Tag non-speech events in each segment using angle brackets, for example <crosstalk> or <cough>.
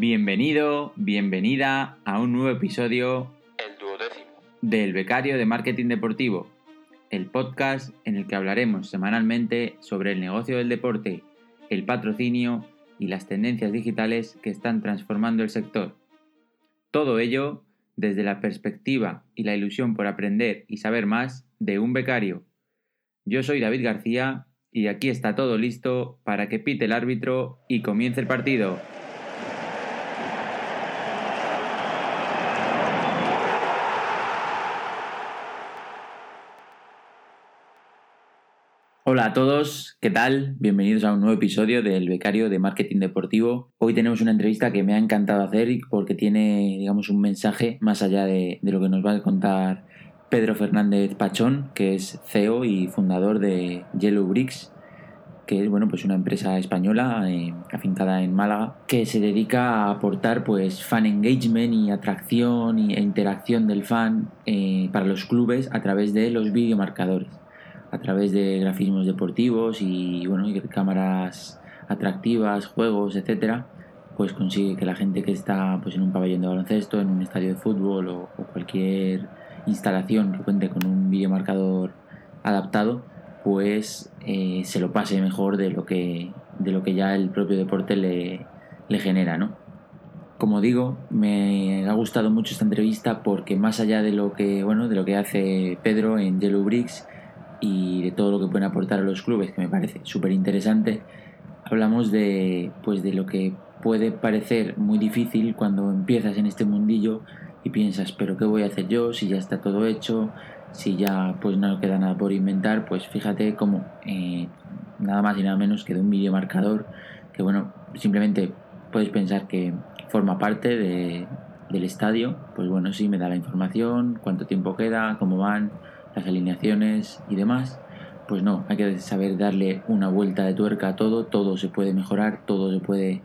Bienvenido, bienvenida a un nuevo episodio El duodécimo. del Becario de Marketing Deportivo, el podcast en el que hablaremos semanalmente sobre el negocio del deporte, el patrocinio y las tendencias digitales que están transformando el sector. Todo ello desde la perspectiva y la ilusión por aprender y saber más de un becario. Yo soy David García y aquí está todo listo para que pite el árbitro y comience el partido. Hola a todos, ¿qué tal? Bienvenidos a un nuevo episodio del Becario de Marketing Deportivo. Hoy tenemos una entrevista que me ha encantado hacer porque tiene, digamos, un mensaje más allá de, lo que nos va a contar Pedro Fernández Pachón, que es CEO y fundador de Yellow Bricks, que es bueno, pues una empresa española eh, afincada en Málaga, que se dedica a aportar pues fan engagement y atracción e interacción del fan eh, para los clubes a través de los videomarcadores a través de grafismos deportivos y bueno y cámaras atractivas, juegos, etcétera, pues consigue que la gente que está pues en un pabellón de baloncesto, en un estadio de fútbol o, o cualquier instalación que cuente con un videomarcador adaptado, pues eh, se lo pase mejor de lo que de lo que ya el propio deporte le, le genera, ¿no? Como digo, me ha gustado mucho esta entrevista porque más allá de lo que bueno de lo que hace Pedro en Yellow Bricks y de todo lo que pueden aportar a los clubes, que me parece súper interesante, hablamos de, pues de lo que puede parecer muy difícil cuando empiezas en este mundillo y piensas, pero ¿qué voy a hacer yo si ya está todo hecho? Si ya pues no queda nada por inventar, pues fíjate cómo eh, nada más y nada menos que de un videomarcador que bueno, simplemente puedes pensar que forma parte de, del estadio, pues bueno, sí me da la información, cuánto tiempo queda, cómo van, las alineaciones y demás, pues no, hay que saber darle una vuelta de tuerca a todo, todo se puede mejorar, todo se puede,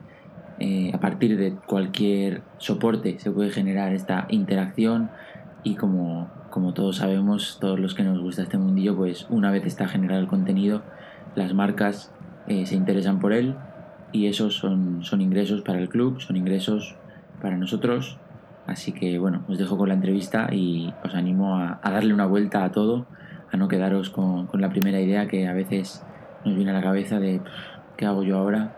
eh, a partir de cualquier soporte se puede generar esta interacción y como, como todos sabemos, todos los que nos gusta este mundillo, pues una vez está generado el contenido, las marcas eh, se interesan por él y esos son, son ingresos para el club, son ingresos para nosotros Así que bueno, os dejo con la entrevista y os animo a, darle una vuelta a todo, a no quedaros con, la primera idea que a veces nos viene a la cabeza de ¿qué hago yo ahora?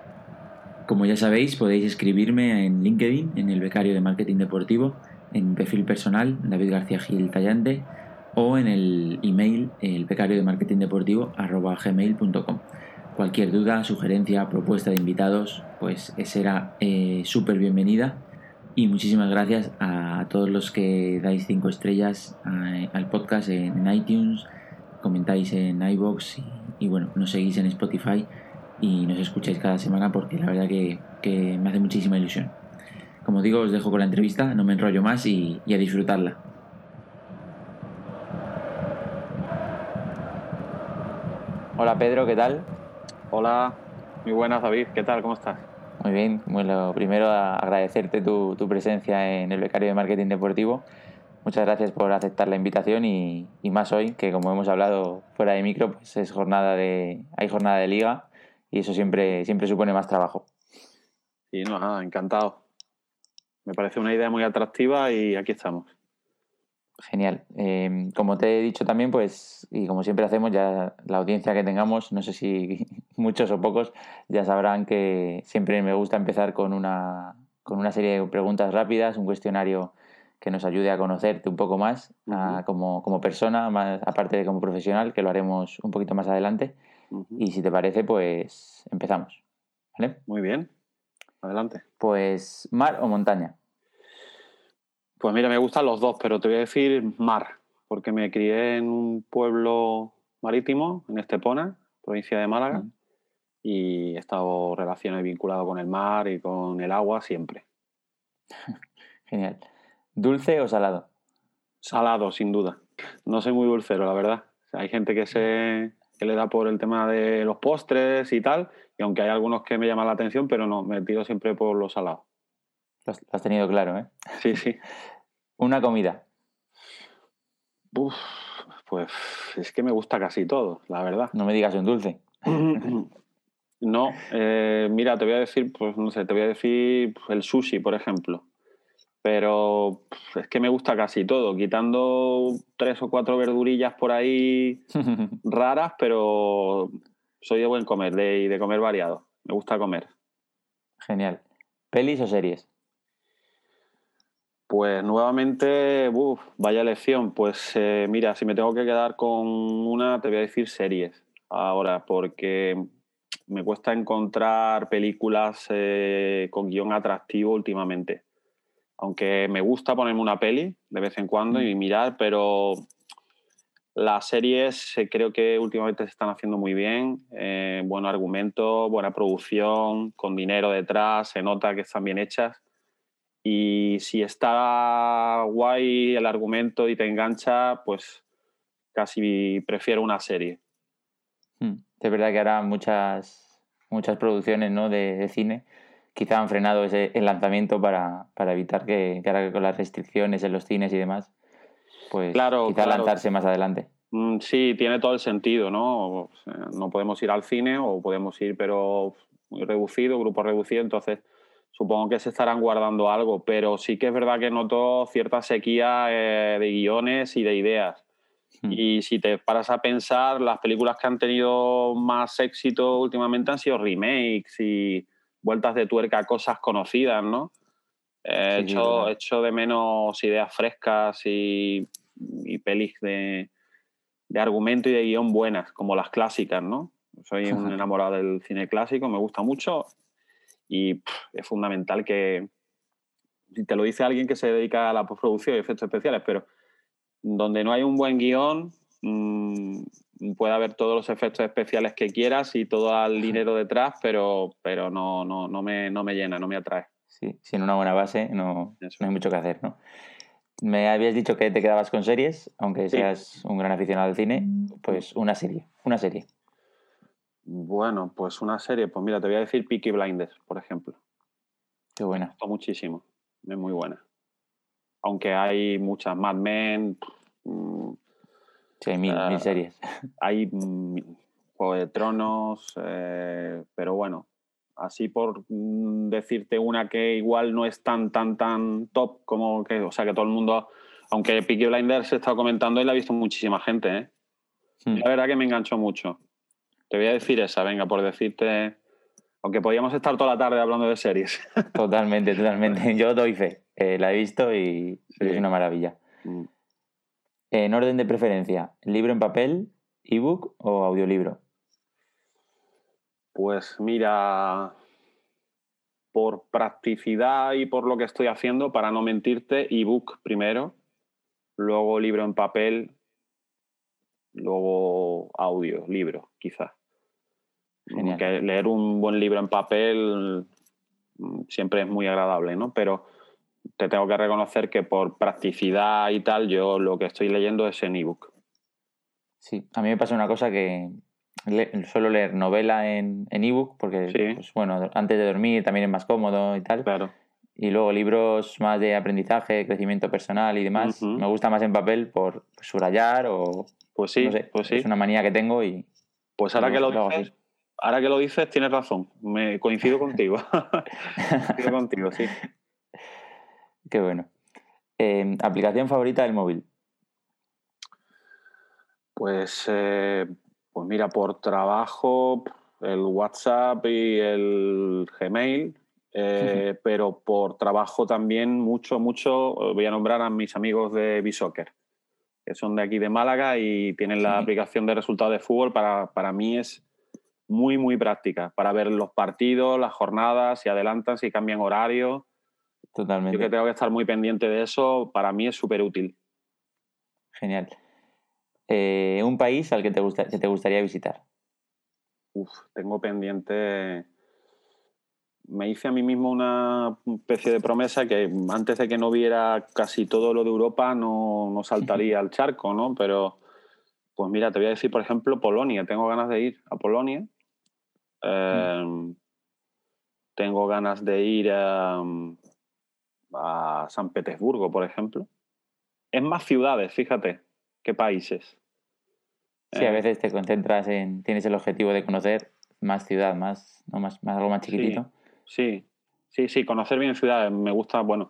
Como ya sabéis, podéis escribirme en LinkedIn, en el becario de marketing deportivo, en mi perfil personal, David García Gil Tallante, o en el email, el becario de marketing deportivo, arroba gmail.com. Cualquier duda, sugerencia, propuesta de invitados, pues será eh, súper bienvenida y muchísimas gracias a todos los que dais 5 estrellas al podcast en iTunes, comentáis en iBox y, y, bueno, nos seguís en Spotify y nos escucháis cada semana porque la verdad que, que, me hace muchísima ilusión. Como digo, os dejo con la entrevista, no me enrollo más y, y a disfrutarla. Hola Pedro, ¿qué tal? Hola, muy buenas David, ¿qué tal? ¿Cómo estás? Muy bien, bueno, primero agradecerte tu, tu, presencia en el becario de marketing deportivo. Muchas gracias por aceptar la invitación y, más hoy, que como hemos hablado fuera de micro, pues es jornada de, hay jornada de liga y eso siempre, siempre supone más trabajo. Sí, nada, encantado. Me parece una idea muy atractiva y aquí estamos. Genial. Eh, como te he dicho también, pues, y como siempre hacemos, ya la audiencia que tengamos, no sé si <laughs> muchos o pocos, ya sabrán que siempre me gusta empezar con una, con una serie de preguntas rápidas, un cuestionario que nos ayude a conocerte un poco más uh -huh. a, como, como, persona, más, aparte de como profesional, que lo haremos un poquito más adelante. Uh -huh. Y si te parece, pues empezamos. ¿Vale? Muy bien. Adelante. Pues, ¿mar o montaña? Pues mira, me gustan los dos, pero te voy a decir mar, porque me crié en un pueblo marítimo, en Estepona, provincia de Málaga, mm. y he estado relacionado y vinculado con el mar y con el agua siempre. <laughs> Genial. ¿Dulce o salado? Salado, sin duda. No soy muy dulcero, la verdad. O sea, hay gente que se que le da por el tema de los postres y tal, y aunque hay algunos que me llaman la atención, pero no, me tiro siempre por los salados. Lo has tenido claro, ¿eh? Sí, sí. <laughs> Una comida. Uf, pues es que me gusta casi todo, la verdad. No me digas un dulce. <laughs> No, eh, mira, te voy a decir, pues no sé, te voy a decir el sushi, por ejemplo. Pero es que me gusta casi todo, quitando tres o cuatro verdurillas por ahí <laughs> raras, pero soy de buen comer de, de comer variado. Me gusta comer. Genial. ¿Pelis o series? Pues nuevamente, uf, vaya elección. Pues eh, mira, si me tengo que quedar con una, te voy a decir series ahora, porque me cuesta encontrar películas eh, con guion atractivo últimamente. Aunque me gusta ponerme una peli de vez en cuando y mm. mirar, pero las series eh, creo que últimamente se están haciendo muy bien. Eh, buen argumento, buena producción, con dinero detrás, se nota que están bien hechas. Y si está guay el argumento y te engancha, pues casi prefiero una serie. Hmm. Es verdad que ahora muchas, muchas producciones ¿no? de, cine quizá han frenado ese, el lanzamiento para, evitar que, que, con las restricciones en los cines y demás, pues claro, quizá lanzarse más adelante. Mm, sí, tiene todo el sentido, ¿no? no podemos ir al cine o podemos ir, pero muy reducido, grupo reducido, entonces supongo que se estarán guardando algo, pero sí que es verdad que noto cierta sequía eh, de guiones y de ideas. Hmm. Y si te paras a pensar, las películas que han tenido más éxito últimamente han sido remakes y vueltas de tuerca a cosas conocidas, ¿no? He hecho, hecho, de menos ideas frescas y, y pelis de, de, argumento y de guion buenas, como las clásicas, ¿no? Soy un enamorado del cine clásico, me gusta mucho y es fundamental que, si te lo dice alguien que se dedica a la postproducción y efectos especiales, pero donde no hay un buen guion, mmm, puede haber todos los efectos especiales que quieras y todo el dinero detrás, pero, pero no, no, no, me, no me llena, no me atrae. Sí, sin una buena base no, no hay mucho que hacer, ¿no? Me habías dicho que te quedabas con series, aunque seas un gran aficionado al cine, pues una serie, una serie. Bueno, pues una serie, pues mira, te voy a decir Peaky Blinders, por ejemplo. Qué buena. Me gustó muchísimo, es muy buena. Aunque hay muchas Mad Men, Mm, sí, hay mil, ah, series. Hay Juego de Tronos, eh, pero bueno, así por mm, decirte una que igual no es tan, tan, tan top como que, o sea, que todo el mundo, aunque Peaky Blinders se estado comentando y la ha visto muchísima gente, ¿eh? hmm. La verdad que me enganchó mucho. Te voy a decir esa, venga, por decirte, aunque podíamos estar toda la tarde hablando de series. <laughs> Totalmente, totalmente. Yo doy fe. Eh, la he visto y es una maravilla. Mm. En orden de preferencia, ¿libro en papel, ebook o audiolibro? Pues mira, por practicidad y por lo que estoy haciendo, para no mentirte, ebook primero, luego libro en papel, luego audio, libro, quizás. Leer un buen libro en papel mm, siempre es muy agradable, ¿no? Pero te tengo que reconocer que por practicidad y tal, yo lo que estoy leyendo es en ebook. Sí, a mí me pasa una cosa que suelo leer novela en ebook porque, pues, bueno, antes de dormir también es más cómodo y tal. Claro. Y luego libros más de aprendizaje, crecimiento personal y demás, me gusta más en papel por subrayar o... Pues sí, pues sí. Es una manía que tengo y... Pues ahora que lo dices, ahora que lo dices, tienes razón. Me coincido contigo. <laughs> coincido contigo, sí. Qué bueno. Em, ¿Aplicación favorita del móvil? Pues, eh, pues mira, por trabajo, el WhatsApp y el Gmail, eh, pero por trabajo también mucho, mucho, voy a nombrar a mis amigos de Bisoccer, que son de aquí de Málaga y tienen la aplicación de resultados de fútbol. Para, para mí es muy, muy práctica, para ver los partidos, las jornadas, si adelantan, si cambian horario. Totalmente. Yo que tengo que estar muy pendiente de eso, para mí es súper útil. Genial. Eh, ¿Un país al que te, gusta, te gustaría visitar? Uf, tengo pendiente. Me hice a mí mismo una especie de promesa que antes de que no viera casi todo lo de Europa no, no saltaría <laughs> al charco, ¿no? Pero, pues mira, te voy a decir, por ejemplo, Polonia. Tengo ganas de ir a Polonia. Em, tengo ganas de ir a, a San Petersburgo, por ejemplo. Es más ciudades, fíjate, que países. Sí, a eh, veces te concentras en, tienes el objetivo de conocer más ciudad, más, ¿no? más, más algo más chiquitito. Sí, sí, sí, conocer bien ciudades. Me gusta, bueno,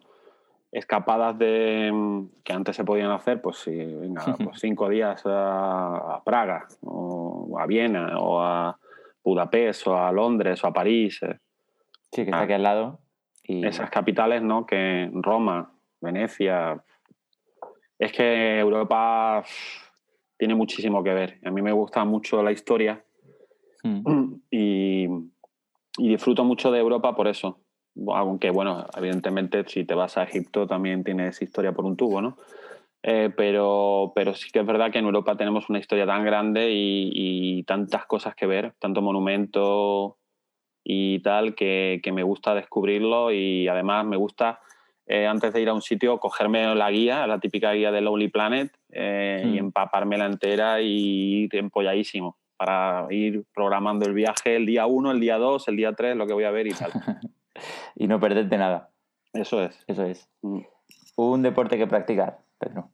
escapadas de mm, que antes se podían hacer, pues sí, venga, pues <laughs> cinco días a, Praga, o a Viena, o a Budapest, o a Londres, o a París. Eh. Sí, que está ah. aquí al lado. Y... Esas capitales, ¿no? Que Roma, Venecia. Es que Europa tiene muchísimo que ver. A mí me gusta mucho la historia hmm. y, y disfruto mucho de Europa por eso aunque bueno, evidentemente si te vas a Egipto también tienes historia por un tubo, ¿no? Eh, pero, pero sí que es verdad que en Europa tenemos una historia tan grande y, tantas cosas que ver, tanto monumento y tal, que, me gusta descubrirlo y además me gusta, eh, antes de ir a un sitio, cogerme la guía, la típica guía de Lonely Planet eh, y mm. empapármela entera y ir empolladísimo para ir programando el viaje el día 1, el día 2, el día 3, lo que voy a ver y tal. <laughs> y no perderte nada. Eso es. Eso es. Mm. Un deporte que practicar, Pedro.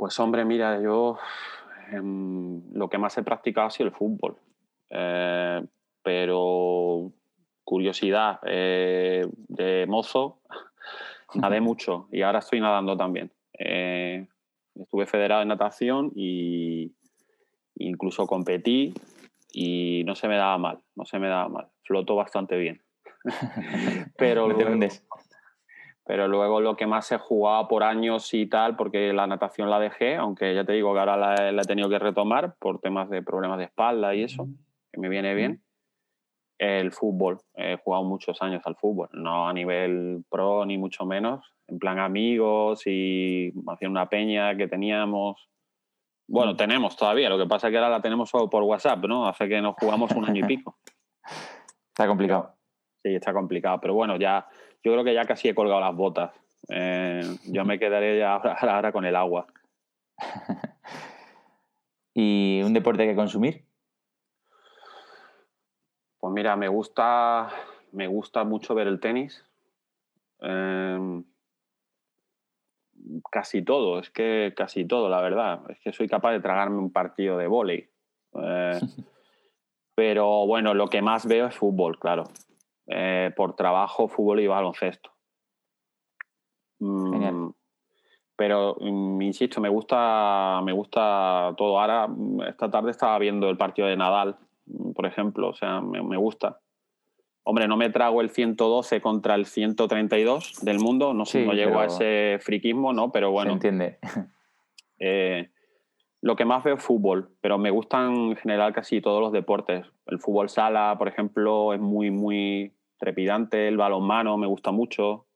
Pues hombre, mira, yo em, lo que más he practicado ha sido el fútbol. Eh, pero curiosidad, eh, de mozo <laughs> nadé mucho y ahora estoy nadando también. Eh, estuve federado en natación y incluso competí y no se me daba mal, no se me daba mal floto bastante bien. <laughs> <laughs> pero, luego, pero luego lo que más he jugado por años y tal, porque la natación la dejé, aunque ya te digo que ahora la, he tenido que retomar por temas de problemas de espalda y eso, que me viene bien. El fútbol, he jugado muchos años al fútbol, no a nivel pro ni mucho menos, en plan amigos y hacía una peña que teníamos. Bueno, tenemos todavía, lo que pasa es que ahora la tenemos solo por WhatsApp, ¿no? Hace que nos jugamos un año y pico. <laughs> Está complicado. Sí, está complicado. Pero bueno, ya yo creo que ya casi he colgado las botas. Eh, yo me quedaré ya ahora, con el agua. <laughs> ¿Y un deporte que consumir? Pues mira, me gusta, me gusta mucho ver el tenis. Em, casi todo, es que casi todo, la verdad. Es que soy capaz de tragarme un partido de vóley. Eh, <laughs> Pero bueno, lo que más veo es fútbol, claro. Eh, por trabajo, fútbol y baloncesto. Mm, pero mm, insisto, me gusta, me gusta todo. Ahora, esta tarde estaba viendo el partido de Nadal, por ejemplo, o sea, me, gusta. Hombre, no me trago el 112 contra el 132 del mundo, no sé, no llego a ese friquismo, ¿no? Pero bueno. Se entiende. Eh, lo que más veo es fútbol, pero me gustan en general casi todos los deportes. El fútbol sala, por ejemplo, es muy, muy trepidante. El balonmano me gusta mucho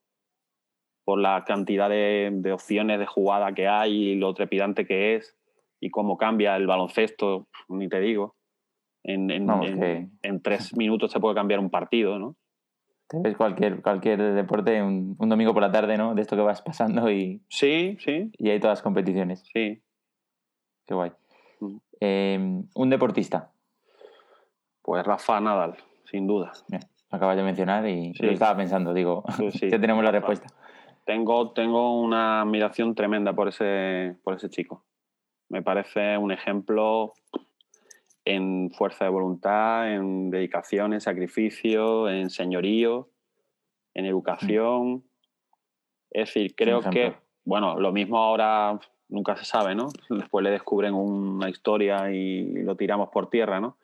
por la cantidad de, opciones de jugada que hay y lo trepidante que es y cómo cambia el baloncesto, ni te digo. En, en, tres <laughs> minutos se puede cambiar un partido, ¿no? Te ves cualquier, cualquier deporte un, un, domingo por la tarde, ¿no? De esto que vas pasando y... Sí, sí. Y hay todas las competiciones. Sí, Qué guay. Mm. Em, un deportista. Pues Rafa Nadal, sin duda. Bien, acabas de mencionar y lo estaba pensando, digo, <laughs> ya tenemos la respuesta. Tengo, tengo una admiración tremenda por ese, por ese chico. Me parece un ejemplo en fuerza de voluntad, en dedicación, en sacrificio, en señorío, en educación. Es decir, creo que, bueno, lo mismo ahora nunca se sabe, ¿no? Después le descubren una historia y lo tiramos por tierra, ¿no?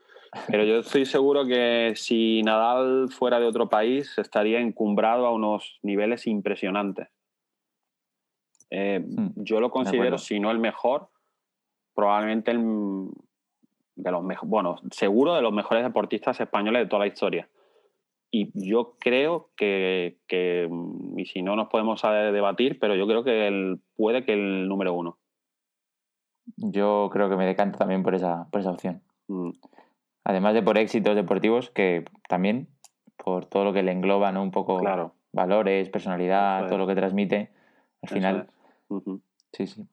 Pero yo estoy seguro que si Nadal fuera de otro país estaría encumbrado a unos niveles impresionantes. Eh, hmm, yo lo considero, si no el mejor, probablemente el, de los bueno, seguro de los mejores deportistas españoles de toda la historia. Y yo creo que, y si no nos podemos debatir, pero yo creo que puede que el número uno. Yo creo que me decanto también por esa, por esa opción. Mm. Además de por éxitos deportivos, que también por todo lo que le engloba, ¿no? Un poco valores, personalidad, todo lo que transmite. Al final. Sí, sí.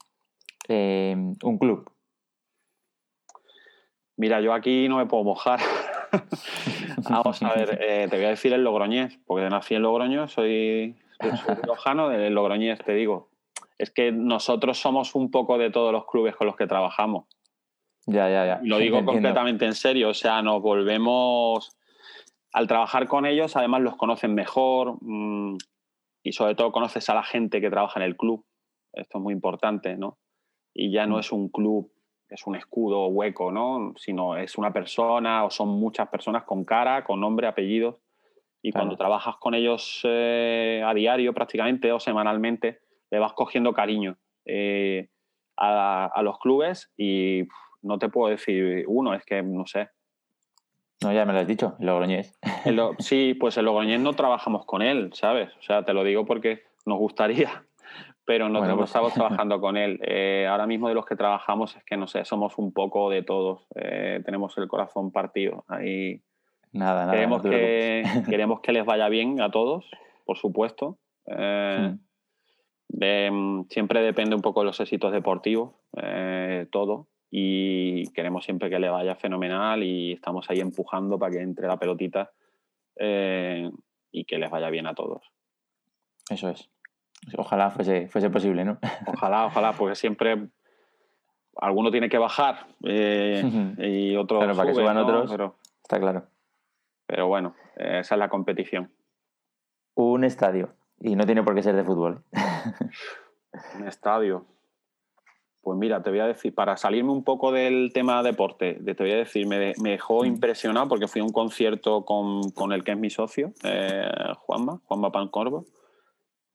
Em, un club. Mira, yo aquí no me puedo mojar. <laughs> Vamos a ver, eh, te voy a decir el Logroñés, porque nací en Logroño, soy, soy <laughs> lojano del Logroñés, te digo. Es que nosotros somos un poco de todos los clubes con los que trabajamos. Ya, ya, ya. Lo digo completamente en serio, o sea, nos volvemos, al trabajar con ellos, además los conocen mejor mm, y sobre todo conoces a la gente que trabaja en el club, esto es muy importante, ¿no? Y ya no mm. es un club, es un escudo hueco, ¿no? Sino es una persona o son muchas personas con cara, con nombre, apellidos. Y cuando trabajas con ellos eh, a diario prácticamente o semanalmente, le vas cogiendo cariño eh, a, los clubes y no te puedo decir uno, es que no sé. No, ya me lo has dicho, el Logroñés. <laughs> sí, pues el Logroñés no trabajamos con él, ¿sabes? O sea, te lo digo porque nos gustaría, <laughs> pero no pues estamos <laughs> trabajando con él. Eh, ahora mismo de los que trabajamos es que, no sé, somos un poco de todos. Eh, tenemos el corazón partido. Ahí nada, nada. Queremos, que, queremos que les vaya bien a todos, por supuesto. Eh, hmm. siempre depende un poco de los éxitos deportivos, todo y queremos siempre que le vaya fenomenal y estamos ahí empujando para que entre la pelotita eh, y que les vaya bien a todos. Eso es. Ojalá fuese, fuese posible, ¿no? <laughs> Ojalá, ojalá, porque siempre alguno tiene que bajar eh, <laughs> y otro para que suban otros, pero, está claro. Pero bueno, esa es la competición. Un estadio, y no tiene por qué ser de fútbol. Un estadio. Pues mira, te voy a decir, para salirme un poco del tema deporte, te voy a decir, me, dejó mm. impresionado porque fui a un concierto con, el que es mi socio, eh, Juanma, Juanma Pancorvo,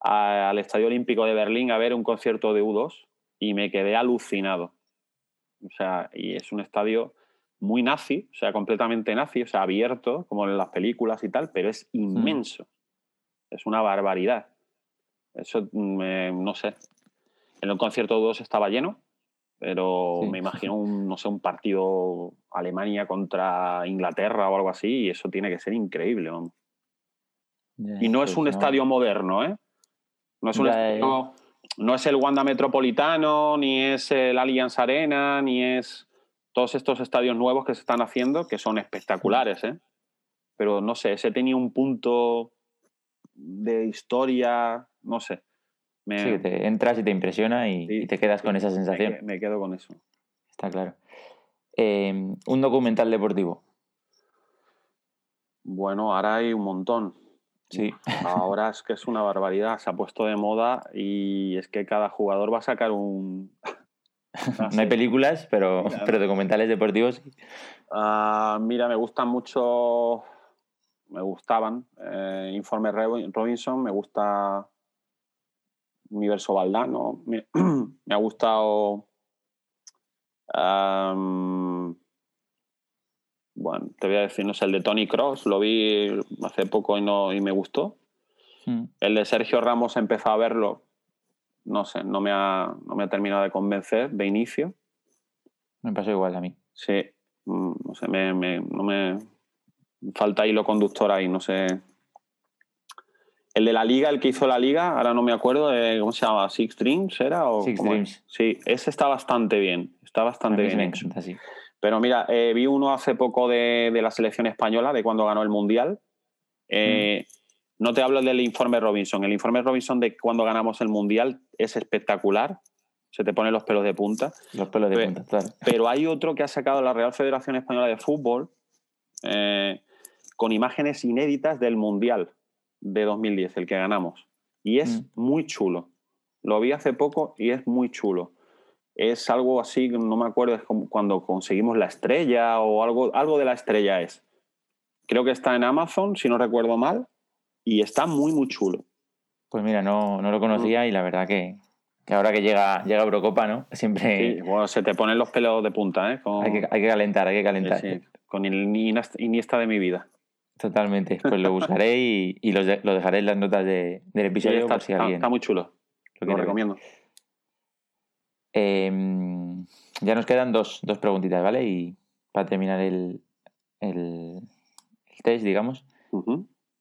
al Estadio Olímpico de Berlín a ver un concierto de U2 y me quedé alucinado. O sea, y es un estadio muy nazi, o sea, completamente nazi, o sea, abierto, como en las películas y tal, pero es mm. inmenso. Es una barbaridad. Eso, no sé, en el concierto 2 estaba lleno, pero me imagino un, no sé, un partido Alemania contra Inglaterra o algo así, y eso tiene que ser increíble. y no es un estadio moderno, ¿eh? No es, un no es el Wanda Metropolitano, ni es el Allianz Arena, ni es todos estos estadios nuevos que se están haciendo, que son espectaculares, ¿eh? Pero no sé, ese tenía un punto de historia, no sé. Sí, te entras y te impresiona y, te quedas con esa sensación. Me, quedo con eso. Está claro. Em, un documental deportivo. Bueno, ahora hay un montón. Sí. Ahora es que es una barbaridad. Se ha puesto de moda y es que cada jugador va a sacar un. <laughs> no hay películas, pero, pero documentales deportivos. Ah, mira, me gustan mucho. Me gustaban. Eh, Informe Robinson, me gusta Universo Valdano. Me, <clears throat> me ha gustado. bueno, te voy a decir, no sé, el de Tony Cross, lo vi hace poco y, no, y me gustó. Hmm. El de Sergio Ramos empezó a verlo, no sé, no me, ha, no me ha terminado de convencer de inicio. Me pasó igual a mí. Sí, mm, no sé, me, me, no me falta hilo conductor ahí, no sé el de la liga, el que hizo la liga, ahora no me acuerdo, ¿cómo se llama? ¿Six Dreams era? O Six Dreams. Sí, ese está bastante bien, está bastante bien hecho. Pero mira, eh, vi uno hace poco de, la selección española, de cuando ganó el Mundial. Eh, mm. No te hablo del informe Robinson. El informe Robinson de cuando ganamos el Mundial es espectacular. Se te ponen los pelos de punta. Los pelos de punta, claro. Pero hay otro que ha sacado la Real Federación Española de Fútbol eh, con imágenes inéditas del Mundial de 2010, el que ganamos. Y es mm. muy chulo. Lo vi hace poco y es muy chulo. Es algo así, no me acuerdo, es como cuando conseguimos la estrella o algo, algo de la estrella es. Creo que está en Amazon, si no recuerdo mal, y está muy, muy chulo. Pues mira, no, no lo conocía y la verdad que, que, ahora que llega, llega Eurocopa, ¿no? Siempre... Sí, bueno, se te ponen los pelos de punta, ¿eh? Hay, que, hay, que, calentar, hay que calentar. Con el Iniesta de mi vida. Totalmente. Pues lo buscaré y, lo, dejaré en las notas del episodio está, si alguien. Está muy chulo. Lo, recomiendo. Em, ya nos quedan dos, preguntitas, ¿vale? Y para terminar el, test, digamos.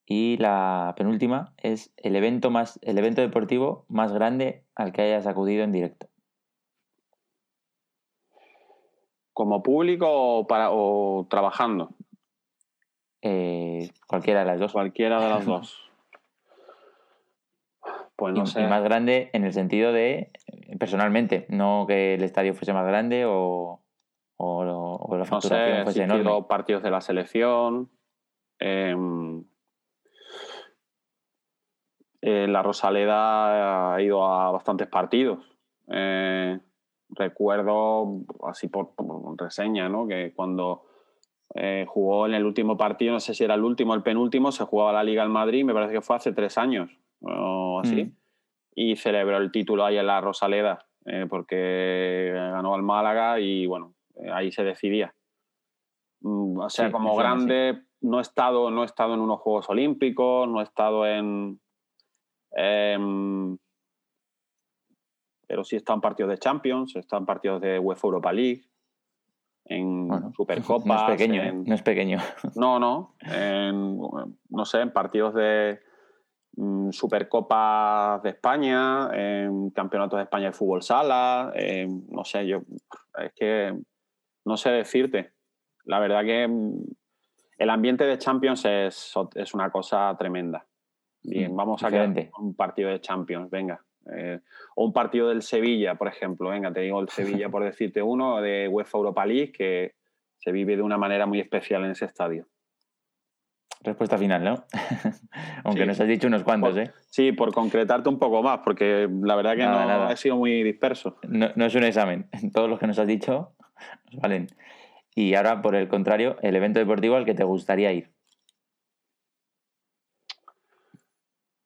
Y la penúltima es el evento más, el evento deportivo más grande al que hayas acudido en directo. ¿Como público o, para, o trabajando? Eh, cualquiera de las dos. Cualquiera de las dos. <laughs> Pues no sé. más grande en el sentido de, personalmente, no que el estadio fuese más grande o, o, o la No facturación sé, fuese enorme. partidos de la selección. em, eh, la Rosaleda ha ido a bastantes partidos. Eh, recuerdo, así por, por reseña, ¿no? que cuando eh, jugó en el último partido, no sé si era el último o el penúltimo, se jugaba la Liga en Madrid, me parece que fue hace tres años o así, Mm. y celebró el título ahí en la Rosaleda, eh, porque ganó al Málaga y bueno, eh, ahí se decidía. Mm, O sea, Sí, como sí. grande, no he estado, no he estado en unos Juegos Olímpicos, no he estado en. em, pero sí en partidos de Champions, en partidos de UEFA Europa League, en Bueno, Supercopas. No es pequeño, ¿eh? en- No es pequeño. no, no. En, no sé, en partidos de mm, Supercopas de España, en Campeonatos de España de Fútbol Sala, en- no sé, yo. Es que no sé decirte. La verdad que mm, el ambiente de Champions es, es una cosa tremenda. Bien, Mm, vamos a quedar un partido de Champions, venga. Eh, o un partido del Sevilla, por ejemplo. Venga, te digo el <laughs> Sevilla por decirte uno, de UEFA Europa League, que se vive de una manera muy especial en ese estadio. Respuesta final, ¿no? <laughs> Aunque Sí. nos has dicho unos cuantos, ¿eh? Sí, por concretarte un poco más, porque la verdad que Nada, no nada. he sido muy disperso. No, no es un examen. <laughs> Todos los que nos has dicho nos valen. Y ahora, por el contrario, el evento deportivo al que te gustaría ir.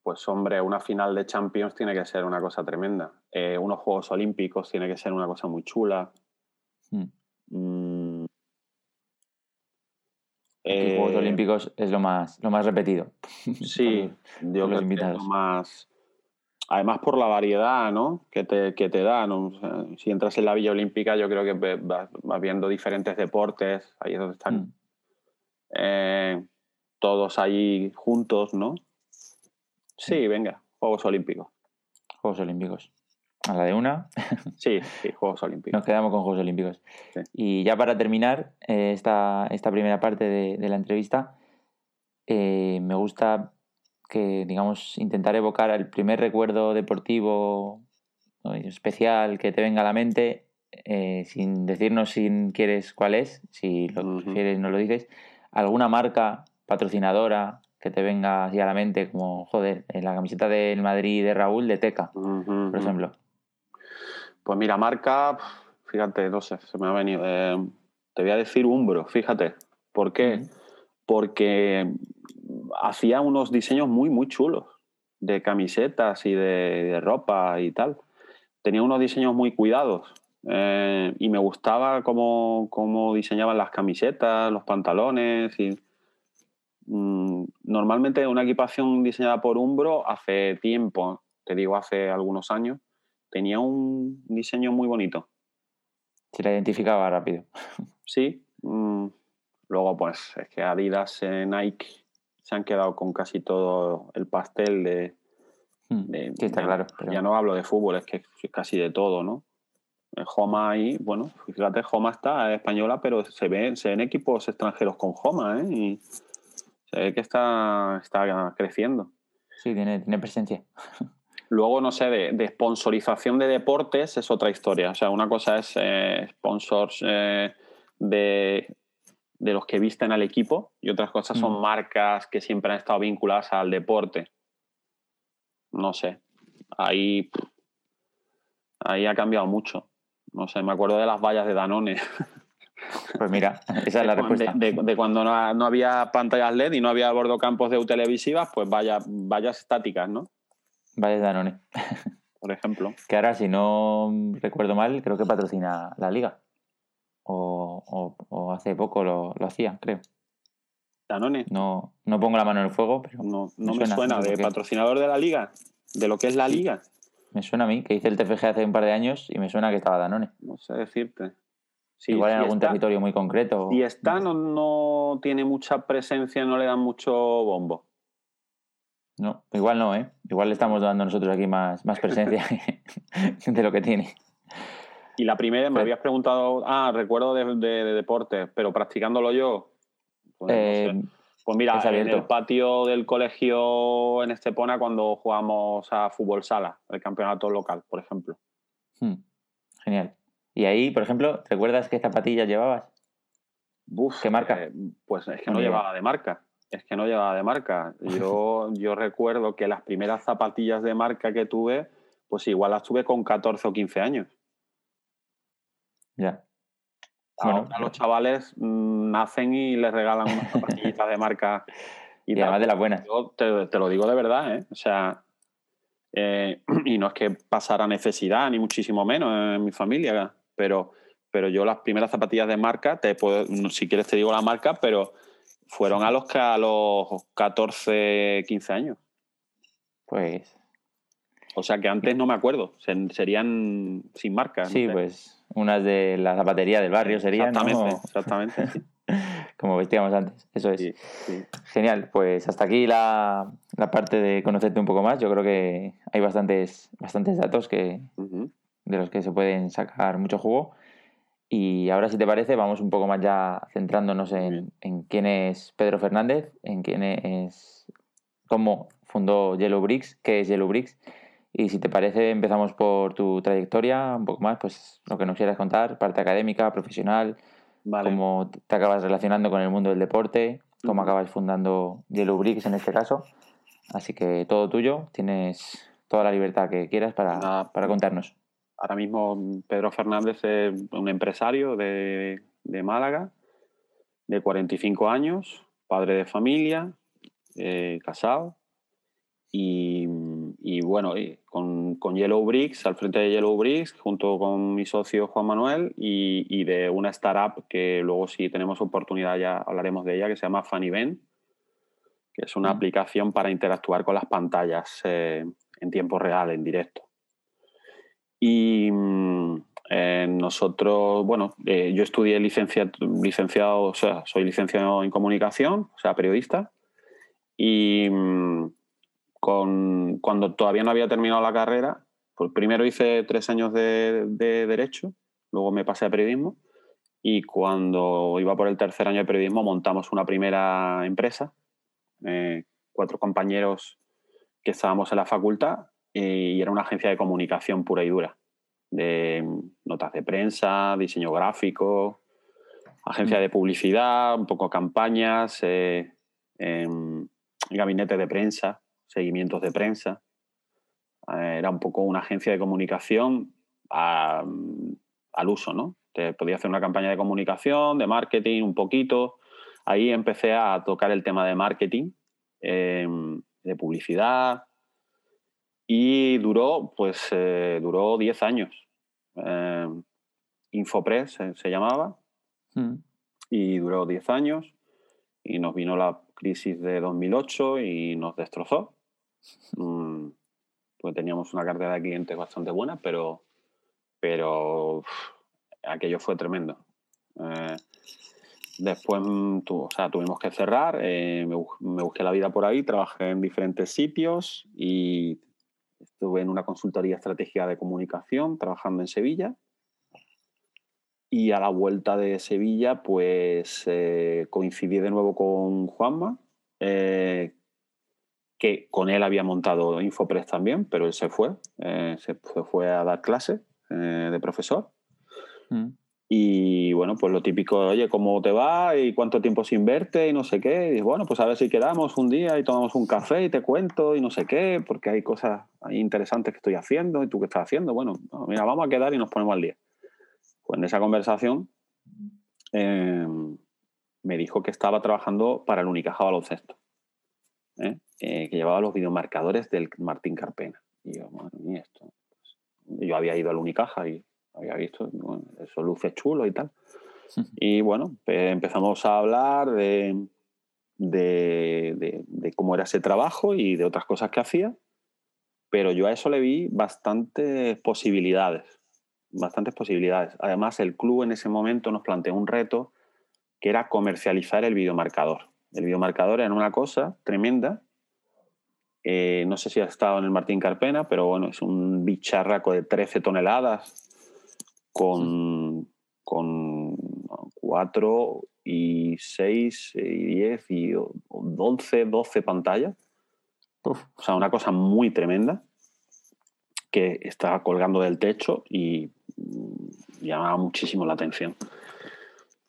Pues hombre, una final de Champions tiene que ser una cosa tremenda. Eh, unos Juegos Olímpicos tiene que ser una cosa muy chula. Mm. Mm. Aquí Eh, Juegos Olímpicos es lo más, lo más repetido. Sí, <laughs> Por- yo los creo que es lo más. Además por la variedad ¿no? que, te, que te da. ¿no? O sea, si entras en la Villa Olímpica, yo creo que vas, vas viendo diferentes deportes. Ahí es donde están Mm. eh, todos ahí juntos, ¿no? Sí, venga, Juegos Olímpicos. Juegos Olímpicos. A la de una, <laughs> Sí, sí, Juegos Olímpicos. nos quedamos con Juegos Olímpicos. Sí. Y ya para terminar eh, esta, esta primera parte de, de la entrevista, eh, me gusta que, digamos, intentar evocar el primer recuerdo deportivo especial que te venga a la mente, eh, sin decirnos si quieres cuál es, si lo Ujú. prefieres no lo dices, alguna marca patrocinadora que te venga así a la mente, como, joder, en la camiseta del Madrid de Raúl de Teca, por ejemplo. Pues mira, marca, fíjate, no sé, se me ha venido. Eh, te voy a decir Umbro, fíjate. ¿Por qué? Porque hacía unos diseños muy, muy chulos de camisetas y de, de ropa y tal. Tenía unos diseños muy cuidados eh, y me gustaba cómo, cómo diseñaban las camisetas, los pantalones y normalmente una equipación diseñada por Umbro hace tiempo, te digo hace algunos años, tenía un diseño muy bonito. Se la identificaba rápido. Sí. mm, luego, pues, es que Adidas, eh, Nike se han quedado con casi todo el pastel de. Mm, de- sí, está ya, claro. pero- ya no hablo de fútbol, es que es casi de todo, ¿no? Eh, Homa ahí, bueno, fíjate, Homa está es española, pero se ven, se ven equipos extranjeros con Homa, ¿eh? Y se ve que está, está creciendo. Sí, tiene, tiene presencia. <laughs> Luego, no sé, de, de sponsorización de deportes es otra historia. O sea, una cosa es eh, sponsors eh, de, de los que visten al equipo y otras cosas son Mm. marcas que siempre han estado vinculadas al deporte. No sé. Ahí, ahí ha cambiado mucho. No sé, me acuerdo de las vallas de Danone. <laughs> Pues mira, <laughs> esa es la respuesta. de- de cuando no, no había pantallas LED y no había bordocampos de televisivas, pues vallas, vallas estáticas, ¿no? Vaya Danone. <laughs> Por ejemplo. Que ahora, si no recuerdo mal, creo que patrocina la liga. O, o- o hace poco lo, lo hacía, creo. Danone. No, no pongo la mano en el fuego, pero No, Me no me suena, de patrocinador de la liga, de lo que es la liga. me suena a mí, que hice el TFG hace un par de años y me suena que estaba Danone. No sé decirte. Sí, Igual en algún está, territorio muy concreto. Si está, no, no tiene mucha presencia, no le dan mucho bombo. No, igual no, ¿eh? Igual le estamos dando nosotros aquí más, más presencia <laughs> <laughs> de lo que tiene. Y la primera, me Pero- habías preguntado, ah, recuerdo de, de- de deporte, pero practicándolo yo. Pues, no Eh, sé. Pues mira, en el patio del colegio en Estepona cuando jugamos a fútbol sala, el campeonato local, por ejemplo. hmm, genial. Y ahí, por ejemplo, ¿te recuerdas qué zapatillas llevabas? ¿Qué marca? Eh, pues es que no, llevaba de marca. Es que no llevaba de marca. <laughs> Yo, yo recuerdo que las primeras zapatillas de marca que tuve, pues igual las tuve con 14 o 15 años. Ya. Bueno, los chavales mm, nacen y les regalan unas zapatillitas de marca. <laughs> Y, además de las buenas. Yo te, lo digo de verdad, ¿eh? O sea, eh, <clears throat> y no es que pasara necesidad, ni muchísimo menos en mi familia, pero, pero yo las primeras zapatillas de marca, te puedo, si quieres te digo la marca, pero fueron a los, a los 14, 15 años. Pues. O sea que antes no me acuerdo, serían sin marca. Sí, pues unas de la zapatería del barrio serían. Exactamente, exactamente. <laughs> Como vestíamos antes, eso es. Genial, pues hasta aquí la, parte de conocerte un poco más. Yo creo que hay bastantes, bastantes datos que, de los que se pueden sacar mucho jugo. Y ahora, si te parece, vamos un poco más ya centrándonos en, quién es Pedro Fernández, en quién es, cómo fundó Yellow Bricks, qué es Yellow Bricks. Y si te parece, empezamos por tu trayectoria, un poco más, pues lo que nos quieras contar, parte académica, profesional, cómo te acabas relacionando con el mundo del deporte, cómo acabas fundando Yellow Bricks en este caso. Así que todo tuyo, tienes toda la libertad que quieras para, para contarnos. Ahora mismo Pedro Fernández es un empresario de, Málaga, de 45 años, padre de familia, eh, casado. Y, bueno, con, Yellow Bricks, al frente de Yellow Bricks, junto con mi socio Juan Manuel, y, de una startup que luego si tenemos oportunidad ya hablaremos de ella, que se llama FunEvent, que es una aplicación para interactuar con las pantallas eh, en tiempo real, en directo. Y mm, eh, nosotros, bueno, eh, yo estudié licenciado, o sea, soy licenciado en comunicación, o sea, periodista. Y mm, con, cuando todavía no había terminado la carrera, pues primero hice tres años de, Derecho, luego me pasé a Periodismo. Y cuando iba por el tercer año de Periodismo, montamos una primera empresa, eh, cuatro compañeros que estábamos en la facultad y era una agencia de comunicación pura y dura, de notas de prensa, diseño gráfico, agencia mm. de publicidad, un poco campañas, eh, em, gabinete de prensa, seguimientos de prensa. Eh, era un poco una agencia de comunicación al uso, ¿no? Te podía hacer una campaña de comunicación, de marketing, un poquito. Ahí empecé a tocar el tema de marketing, em, de publicidad, y duró, pues, eh, duró 10 años. Eh, Infopress se, llamaba. Mm. Y duró 10 años. Y nos vino la crisis de 2008 y nos destrozó. Mm, pues teníamos una cartera de clientes bastante buena, pero, pero aquello fue tremendo. Eh, después o sea, tuvimos que cerrar, me, me, busqué la vida por ahí, trabajé en diferentes sitios y Estuve en una consultoría estratégica de comunicación trabajando en Sevilla. Y a la vuelta de Sevilla, pues eh, coincidí de nuevo con Juanma, eh, que con él había montado Infopress también, pero él se fue, eh, se fue a dar clase de profesor. Mm. Y bueno, pues lo típico, oye, ¿cómo te va? ¿Y cuánto tiempo sin verte? Y no sé qué. Y bueno, pues a ver si quedamos un día y tomamos un café y te cuento y no sé qué, porque hay cosas interesantes que estoy haciendo y tú qué estás haciendo. Bueno, mira, vamos a quedar y nos ponemos al día. Pues en esa conversación em, me dijo que estaba trabajando para el Unicaja Baloncesto, ¿eh? Eh, que llevaba los videomarcadores del Martín Carpena. Y yo, bueno, y esto. Pues, yo había ido al Unicaja y había visto, eso luce chulo y tal. Y bueno, pues empezamos a hablar de, de, cómo era ese trabajo y de otras cosas que hacía, pero yo a eso le vi bastantes posibilidades, bastantes posibilidades. Además, el club en ese momento nos planteó un reto que era comercializar el videomarcador. El videomarcador era una cosa tremenda. Eh, no sé si ha estado en el Martín Carpena, pero bueno, es un bicharraco de 13 toneladas con, con 4 y 6 y 10 y 12, 12 pantallas. O sea, una cosa muy tremenda que está colgando del techo y, llamaba muchísimo la atención.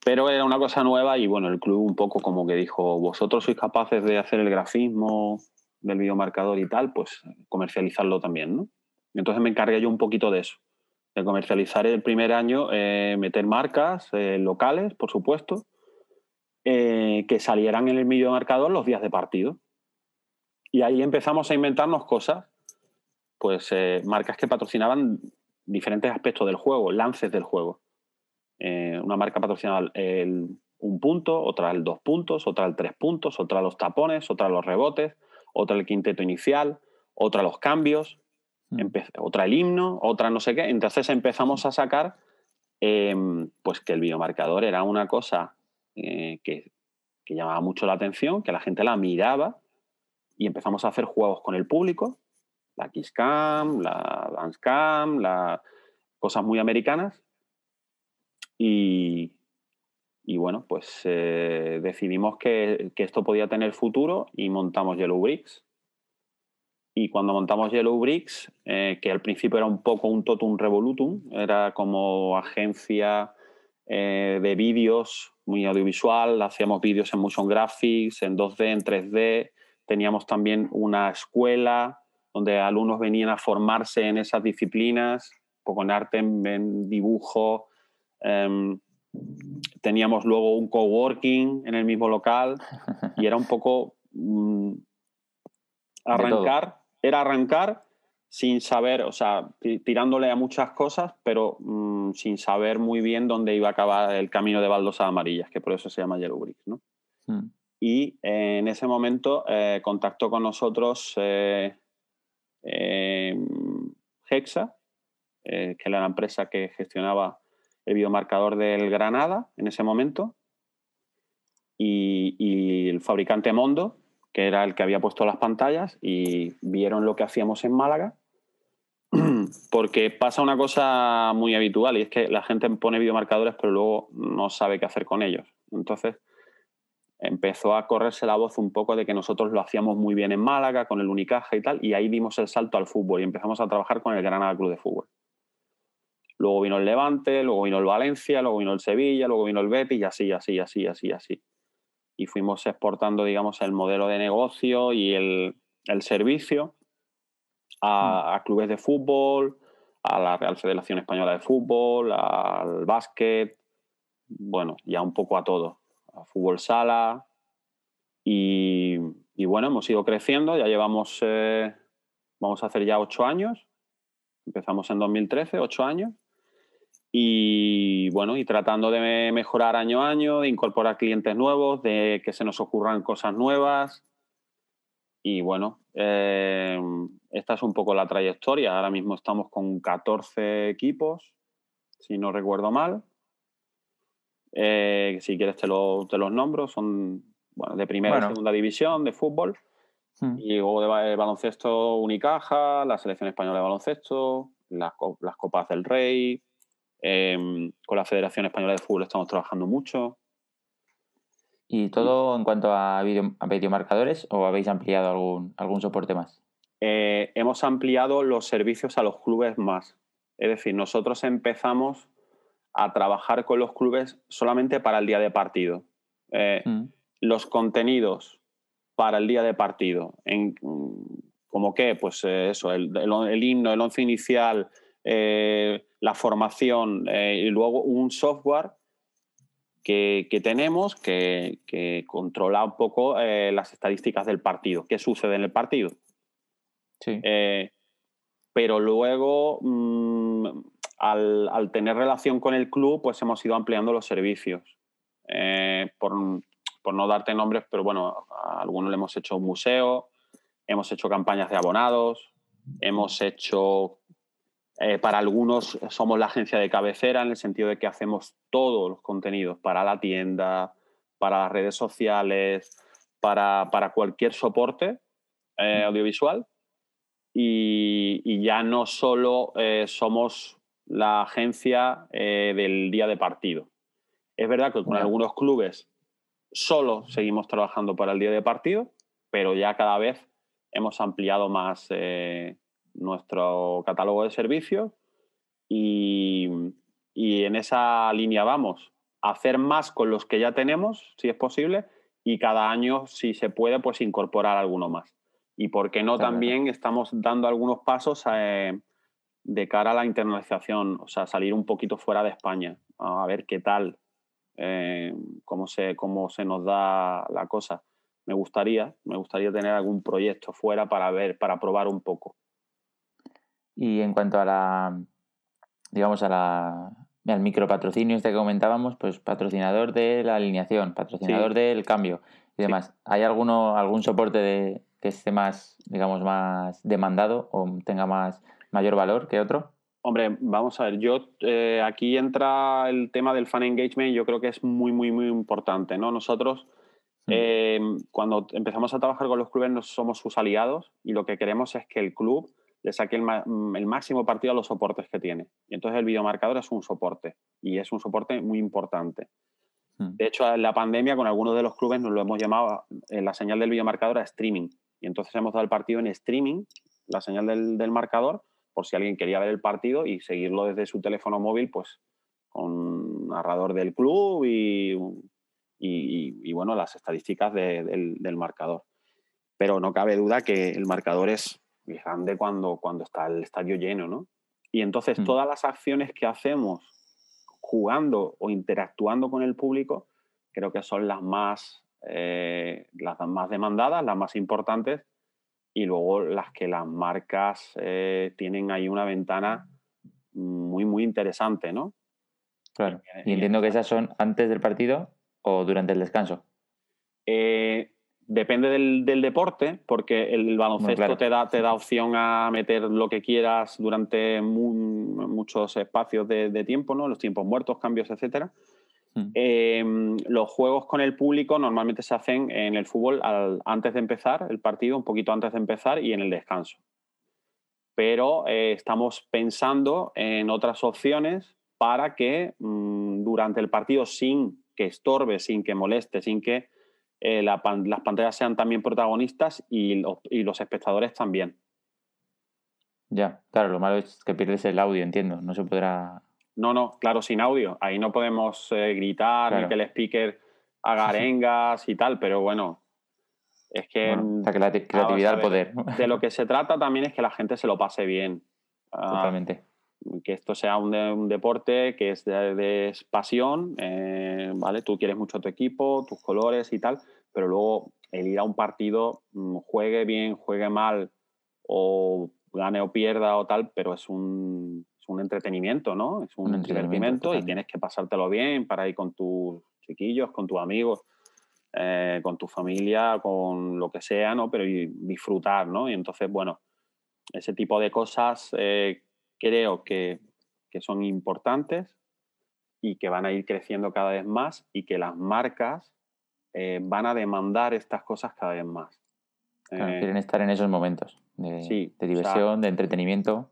Pero era una cosa nueva y bueno, el club un poco como que dijo, vosotros sois capaces de hacer el grafismo del videomarcador y tal, pues comercializarlo también, ¿no? Entonces me encargué yo un poquito de eso, de comercializar el primer año, eh, meter marcas eh, locales, por supuesto, eh, que salieran en el videomarcador los días de partido. Y ahí empezamos a inventarnos cosas, pues marcas que patrocinaban diferentes aspectos del juego, lances del juego. una marca patrocinaba el, un punto, otra el dos puntos, otra el tres puntos, otra los tapones, otra los rebotes, otra el quinteto inicial, otra los cambios. Mm. otra el himno, otra no sé qué. Entonces empezamos a sacar em, pues que el biomarcador era una cosa eh, que, llamaba mucho la atención, que la gente la miraba y empezamos a hacer juegos con el público, la Kisscam, la Dancecam, la, cosas muy americanas. Y, bueno, pues eh, decidimos que, que, esto podía tener futuro y montamos Yellow Bricks, y cuando montamos Yellow Bricks, eh, que al principio era un poco un totum revolutum, era como agencia eh, de vídeos muy audiovisual, hacíamos vídeos en motion graphics, en 2D, en 3D, teníamos también una escuela donde alumnos venían a formarse en esas disciplinas, un poco en arte, en, dibujo. Em, teníamos luego un coworking en el mismo local y era un poco mm, arrancar era arrancar sin saber, o sea, tirándole a muchas cosas, pero mm, sin saber muy bien dónde iba a acabar el camino de baldosas amarillas, que por eso se llama Yellow Bricks, ¿no? Hmm. Y eh, en ese momento eh, contactó con nosotros eh, Hexa, que era la empresa que gestionaba el biomarcador del Granada en ese momento, y el fabricante Mondo, que era el que había puesto las pantallas y vieron lo que hacíamos en Málaga. <clears throat> Porque pasa una cosa muy habitual y es que la gente pone videomarcadores pero luego no sabe qué hacer con ellos. Entonces empezó a correrse la voz un poco de que nosotros lo hacíamos muy bien en Málaga con el Unicaja y tal y ahí dimos el salto al fútbol y empezamos a trabajar con el Granada Club de Fútbol. Luego vino el Levante, luego vino el Valencia, luego vino el Sevilla, luego vino el Betis y así, así, así, así, así y fuimos exportando, digamos, el modelo de negocio y el, servicio mm. a, clubes de fútbol, a la Real Federación Española de Fútbol, al básquet, bueno, ya un poco a todo, a fútbol sala. Y, bueno, hemos ido creciendo, ya llevamos, eh, vamos a hacer ya ocho años, empezamos en 2013, ocho años, y bueno, y tratando de mejorar año a año, de incorporar clientes nuevos, de que se nos ocurran cosas nuevas. Y bueno, eh, esta es un poco la trayectoria. Ahora mismo estamos con 14 equipos, si no recuerdo mal. Eh, si quieres te, lo, te, los nombro, son bueno, de primera y segunda división de fútbol. Hmm. Y luego de baloncesto Unicaja, la selección española de baloncesto, las, las Copas del Rey, Em, con la Federación Española de Fútbol estamos trabajando mucho. ¿Y todo en cuanto a, videomarcadores o habéis ampliado algún, algún soporte más? Eh, hemos ampliado los servicios a los clubes más. Es decir, nosotros empezamos a trabajar con los clubes solamente para el día de partido. Eh, mm. Los contenidos para el día de partido, en, como qué, pues eh, eso, el, el, himno, el once inicial, la formación eh, y luego un software que, tenemos que, controla un poco eh, las estadísticas del partido, qué sucede en el partido. Eh, pero luego, mm, al, tener relación con el club, pues hemos ido ampliando los servicios. Por, por, no darte nombres, pero bueno, a algunos le hemos hecho un museo, hemos hecho campañas de abonados, hemos hecho eh, para algunos somos la agencia de cabecera en el sentido de que hacemos todos los contenidos para la tienda, para las redes sociales, para, cualquier soporte eh, audiovisual. Y, ya no solo eh, somos la agencia del día de partido. Es verdad que con algunos clubes solo seguimos trabajando para el día de partido, pero ya cada vez hemos ampliado más nuestro catálogo de servicios y, y en esa línea vamos. Hacer más con los que ya tenemos, si es posible, y cada año, si se puede, pues incorporar alguno más. Y por qué no también estamos dando algunos pasos eh, de cara a la internalización, o sea, salir un poquito fuera de España, a ver qué tal, eh, cómo, se, cómo se nos da la cosa. Me gustaría, me gustaría tener algún proyecto fuera para ver, para probar un poco. Y en cuanto a la, digamos, a la, al micropatrocinio este que comentábamos, pues patrocinador de la alineación, patrocinador del cambio y demás. ¿Hay alguno, algún soporte de, que esté más, digamos, más demandado o tenga más mayor valor que otro? Hombre, vamos a ver, yo eh, aquí entra el tema del fan engagement, yo creo que es muy, muy, muy importante, ¿no? Nosotros, mm. eh, cuando empezamos a trabajar con los clubes, no somos sus aliados y lo que queremos es que el club le saque el, máximo partido a los soportes que tiene. Y entonces el videomarcador es un soporte y es un soporte muy importante. Hmm. De hecho, en la pandemia con algunos de los clubes nos lo hemos llamado en la señal del videomarcador a streaming. Y entonces hemos dado el partido en streaming, la señal del, marcador, por si alguien quería ver el partido y seguirlo desde su teléfono móvil, pues con narrador del club y, y, bueno, las estadísticas del, del marcador. Pero no cabe duda que el marcador es grande cuando, cuando está el estadio lleno, ¿no? Y entonces mm. todas las acciones que hacemos jugando o interactuando con el público, creo que son las más, eh, las más demandadas, las más importantes, y luego las que las marcas eh, tienen ahí una ventana muy, muy interesante, ¿no? Claro. Y entiendo que esas son antes del partido o durante el descanso. Eh, Depende del, deporte, porque el baloncesto te, da, te da opción a meter lo que quieras durante muchos espacios de, tiempo, ¿no? los tiempos muertos, cambios, etc. Hmm. Em, los juegos con el público normalmente se hacen en el fútbol antes de empezar el partido, un poquito antes de empezar y en el descanso. Pero eh, estamos pensando en otras opciones para que mm, durante el partido, sin que estorbe, sin que moleste, sin que eh, las pantallas sean también protagonistas y los, espectadores también. Ya, claro, lo malo es que pierdes el audio, entiendo, no se podrá... No, no, claro, sin audio. Ahí no podemos eh, gritar ni que el speaker haga arengas y tal, pero bueno, es que... que la creatividad al poder. De lo que se trata también es que la gente se lo pase bien. <laughs> Ah, Totalmente que esto sea un, deporte que es de, pasión, eh, ¿vale? Tú quieres mucho tu equipo, tus colores y tal, pero luego el ir a un partido, mm, juegue bien, juegue mal, o gane o pierda o tal, pero es un, entretenimiento, ¿no? Es un, entretenimiento y tienes que pasártelo bien para ir con tus chiquillos, con tus amigos, eh, con tu familia, con lo que sea, ¿no? Pero disfrutar, ¿no? Y entonces, bueno, ese tipo de cosas eh, creo que, son importantes y que van a ir creciendo cada vez más y que las marcas eh, van a demandar estas cosas cada vez más. Eh, quieren estar en esos momentos de, diversión, de entretenimiento.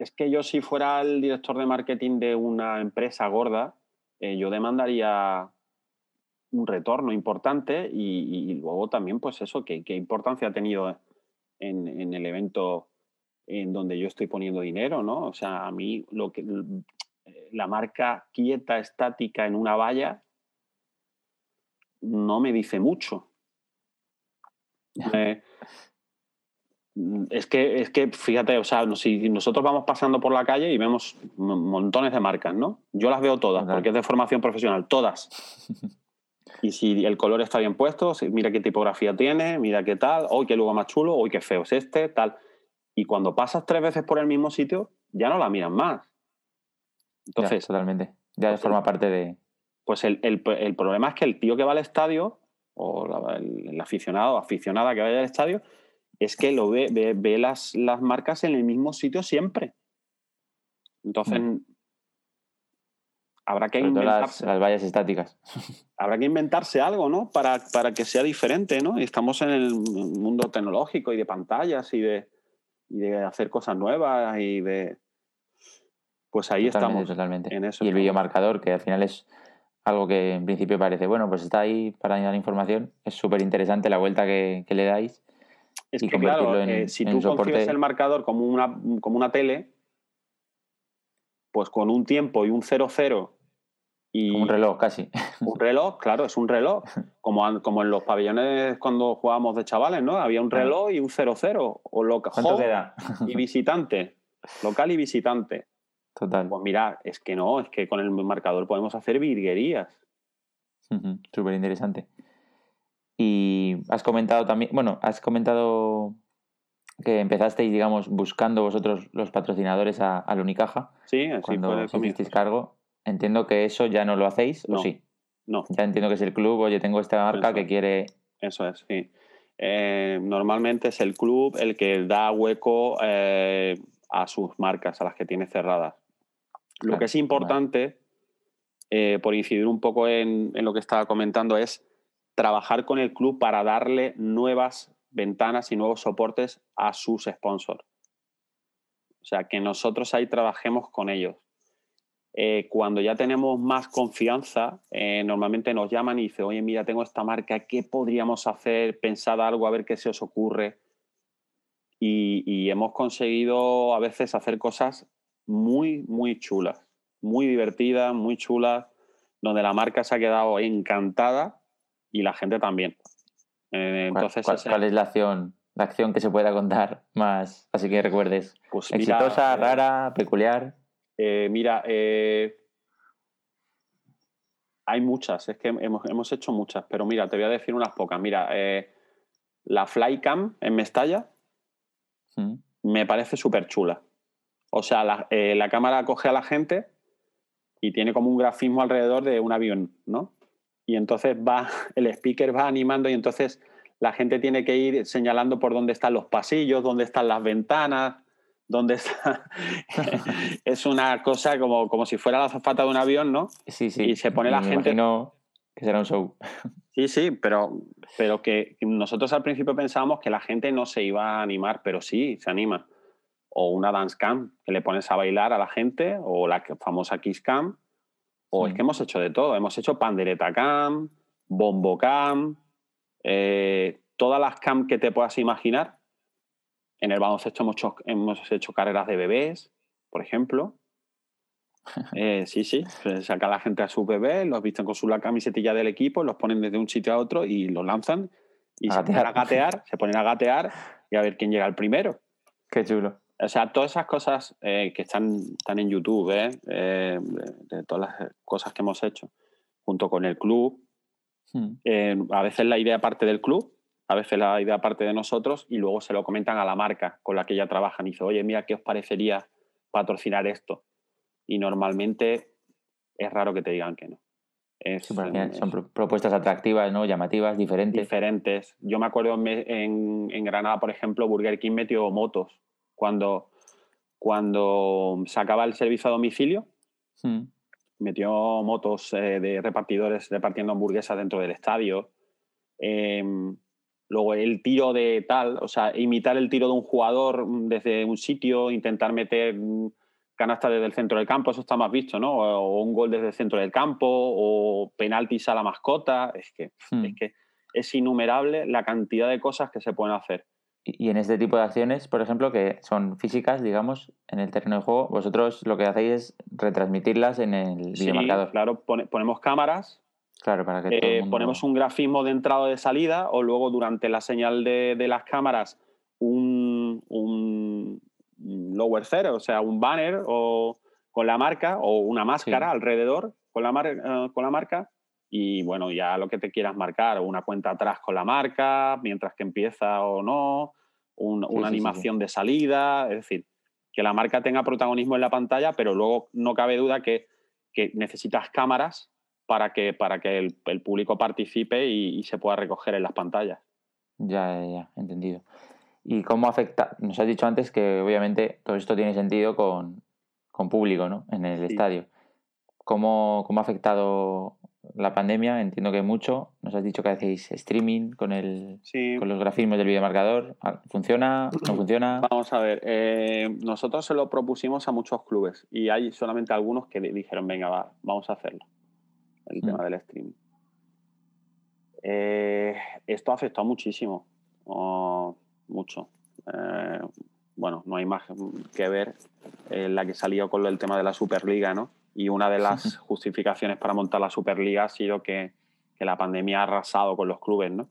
Es que yo si fuera el director de marketing de una empresa gorda, eh, yo demandaría un retorno importante y, luego también pues eso, qué, importancia ha tenido en, en el evento en donde yo estoy poniendo dinero, ¿no? O sea, a mí lo que la marca quieta, estática en una valla no me dice mucho. Eh, es que, es que, fíjate, o sea, si nosotros vamos pasando por la calle y vemos montones de marcas, ¿no? Yo las veo todas, porque es de formación profesional, todas. <laughs> Y si el color está bien puesto, mira qué tipografía tiene, mira qué tal, hoy qué luego más chulo, hoy qué feo es este, tal. Y cuando pasas tres veces por el mismo sitio, ya no la miran más. Entonces. totalmente. Ya pues forma parte de. Pues el, problema es que el tío que va al estadio, o el, aficionado o aficionada que vaya al estadio, es que lo ve, ve, las, las, marcas en el mismo sitio siempre. Entonces, mm. habrá que inventarse. Las, vallas estáticas. <laughs> Habrá que inventarse algo, ¿no? Para, para que sea diferente, ¿no? Y estamos en el mundo tecnológico y de pantallas y de y de hacer cosas nuevas y de... Pues ahí estamos. Totalmente. En eso y el videomarcador, que al final es algo que en principio parece, bueno, pues está ahí para dar información. Es súper interesante la vuelta que, le dais. Es que claro, eh, si tú concibes el marcador como una, como una tele, pues con un tiempo y un 0-0 y un reloj casi. Un reloj, claro, es un reloj. Como, como en los pabellones cuando jugábamos de chavales, ¿no? Había un reloj y un 0-0. O local, y visitante. Local y visitante. Total. Pues mira, es que no, es que con el marcador podemos hacer virguerías. Súper interesante. Y has comentado también, bueno, has comentado que empezasteis, digamos, buscando vosotros los patrocinadores a, al Unicaja. Sí, así cuando fue el os hicisteis cargo. Entiendo que eso ya no lo hacéis, No. ¿o sí? No, Ya entiendo que es el club, oye, tengo esta marca Eso que quiere... eso es, sí. Eh, normalmente es el club el que da hueco eh, a sus marcas, a las que tiene cerradas. Lo Claro, que es importante, eh, por incidir un poco en, en lo que estaba comentando, es trabajar con el club para darle nuevas ventanas y nuevos soportes a sus sponsors. O sea, que nosotros ahí trabajemos con ellos. Eh, cuando ya tenemos más confianza, eh, normalmente nos llaman y dicen, oye, mira, tengo esta marca, ¿qué podríamos hacer? Pensad algo, a ver qué se os ocurre. Y, y hemos conseguido a veces hacer cosas muy, muy chulas, muy divertidas, muy chulas, donde la marca se ha quedado encantada y la gente también. Eh, ¿Cuál, entonces, cuál- ese- cuál es la acción? La acción que se pueda contar más, así que recuerdes. pues mira, Exitosa, rara, peculiar. Eh, mira, eh, hay muchas, es que hemos, hemos hecho muchas, pero mira, te voy a decir unas pocas. Mira, eh, la Flycam en Mestalla me parece súper chula. O sea, la, la cámara coge a la gente y tiene como un grafismo alrededor de un avión, ¿no? Y entonces va, <laughs> el speaker va animando y entonces la gente tiene que ir señalando por dónde están los pasillos, dónde están las ventanas, dónde está... <laughs> es una cosa como, como si fuera la azafata de un avión, ¿no? Sí, sí. Y se pone la me gente- imagino que será un show. <laughs> Sí, sí, pero, pero que nosotros al principio pensábamos que la gente no se iba a animar, pero sí, se anima. O una dance cam, que le pones a bailar a la gente, o la famosa kiss cam, o Sí. es que hemos hecho de todo. Hemos hecho pandereta cam, bombo cam, eh, todas las cam que te puedas imaginar. En el baloncesto hemos hecho, hemos hecho carreras de bebés, por ejemplo. <laughs> Eh, sí, sí, pues saca la gente a sus bebés, los visten con su la camisetilla del equipo, los ponen desde un sitio a otro y los lanzan y A se ponen a gatear. se ponen a gatear y a ver quién llega el primero. Qué chulo. O sea, todas esas cosas eh, que están, están en YouTube, ¿eh? Eh, de, de todas las cosas que hemos hecho, junto con el club. Mm. Eh, a veces la idea parte del club, a veces la idea parte de nosotros y luego se lo comentan a la marca con la que ya trabajan. Y dice, oye, mira, ¿qué os parecería patrocinar esto? Y normalmente es raro que te digan que no. Es, Sí, es son pro- propuestas atractivas, ¿no? Llamativas, diferentes. diferentes. Yo me acuerdo en, me- en- en Granada, por ejemplo, Burger King metió motos cuando, cuando sacaba el servicio a domicilio. Mm. metió motos eh, de repartidores repartiendo hamburguesas dentro del estadio. Em, luego el tiro de tal, o sea, imitar el tiro de un jugador mm, desde un sitio, intentar meter mm, canasta desde el centro del campo, eso está más visto, ¿no? O un gol desde el centro del campo, o penaltis a la mascota. Es que, Mm. es que es innumerable la cantidad de cosas que se pueden hacer. Y y en este tipo de acciones, por ejemplo, que son físicas, digamos, en el terreno de juego, vosotros lo que hacéis es retransmitirlas en el Sí, videomarcador. claro, pone- ponemos cámaras Claro, para que todo el Eh, mundo... ponemos un grafismo de entrada o de salida o luego durante la señal de, de las cámaras un, un lower zero, o sea, un banner o con la marca o una máscara Sí. alrededor con la, mar- eh, con la marca y bueno, ya lo que te quieras marcar, una cuenta atrás con la marca, mientras que empieza o no, un- una sí, sí, animación de salida, es decir, que la marca tenga protagonismo en la pantalla, pero luego no cabe duda que, que necesitas cámaras para que, para que el, el público participe y, y se pueda recoger en las pantallas. Ya, ya, ya, entendido. ¿Y cómo afecta? Nos has dicho antes que obviamente todo esto tiene sentido con, con público, ¿no? En el Sí. estadio. ¿Cómo, ¿Cómo ha afectado la pandemia? Entiendo que mucho. Nos has dicho que hacéis streaming con, el, Sí. con los grafismos del videomarcador. Ah, ¿Funciona? ¿No <clears throat> funciona? Vamos a ver, eh, nosotros se lo propusimos a muchos clubes y hay solamente algunos que dijeron, venga, va, vamos a hacerlo, el Mm. tema del streaming. Eh, esto ha afectado muchísimo, oh, mucho. Eh, bueno, no hay más que ver eh, la que salió con el tema de la Superliga, ¿no? Y una de las <laughs> justificaciones para montar la Superliga ha sido que, que la pandemia ha arrasado con los clubes, ¿no?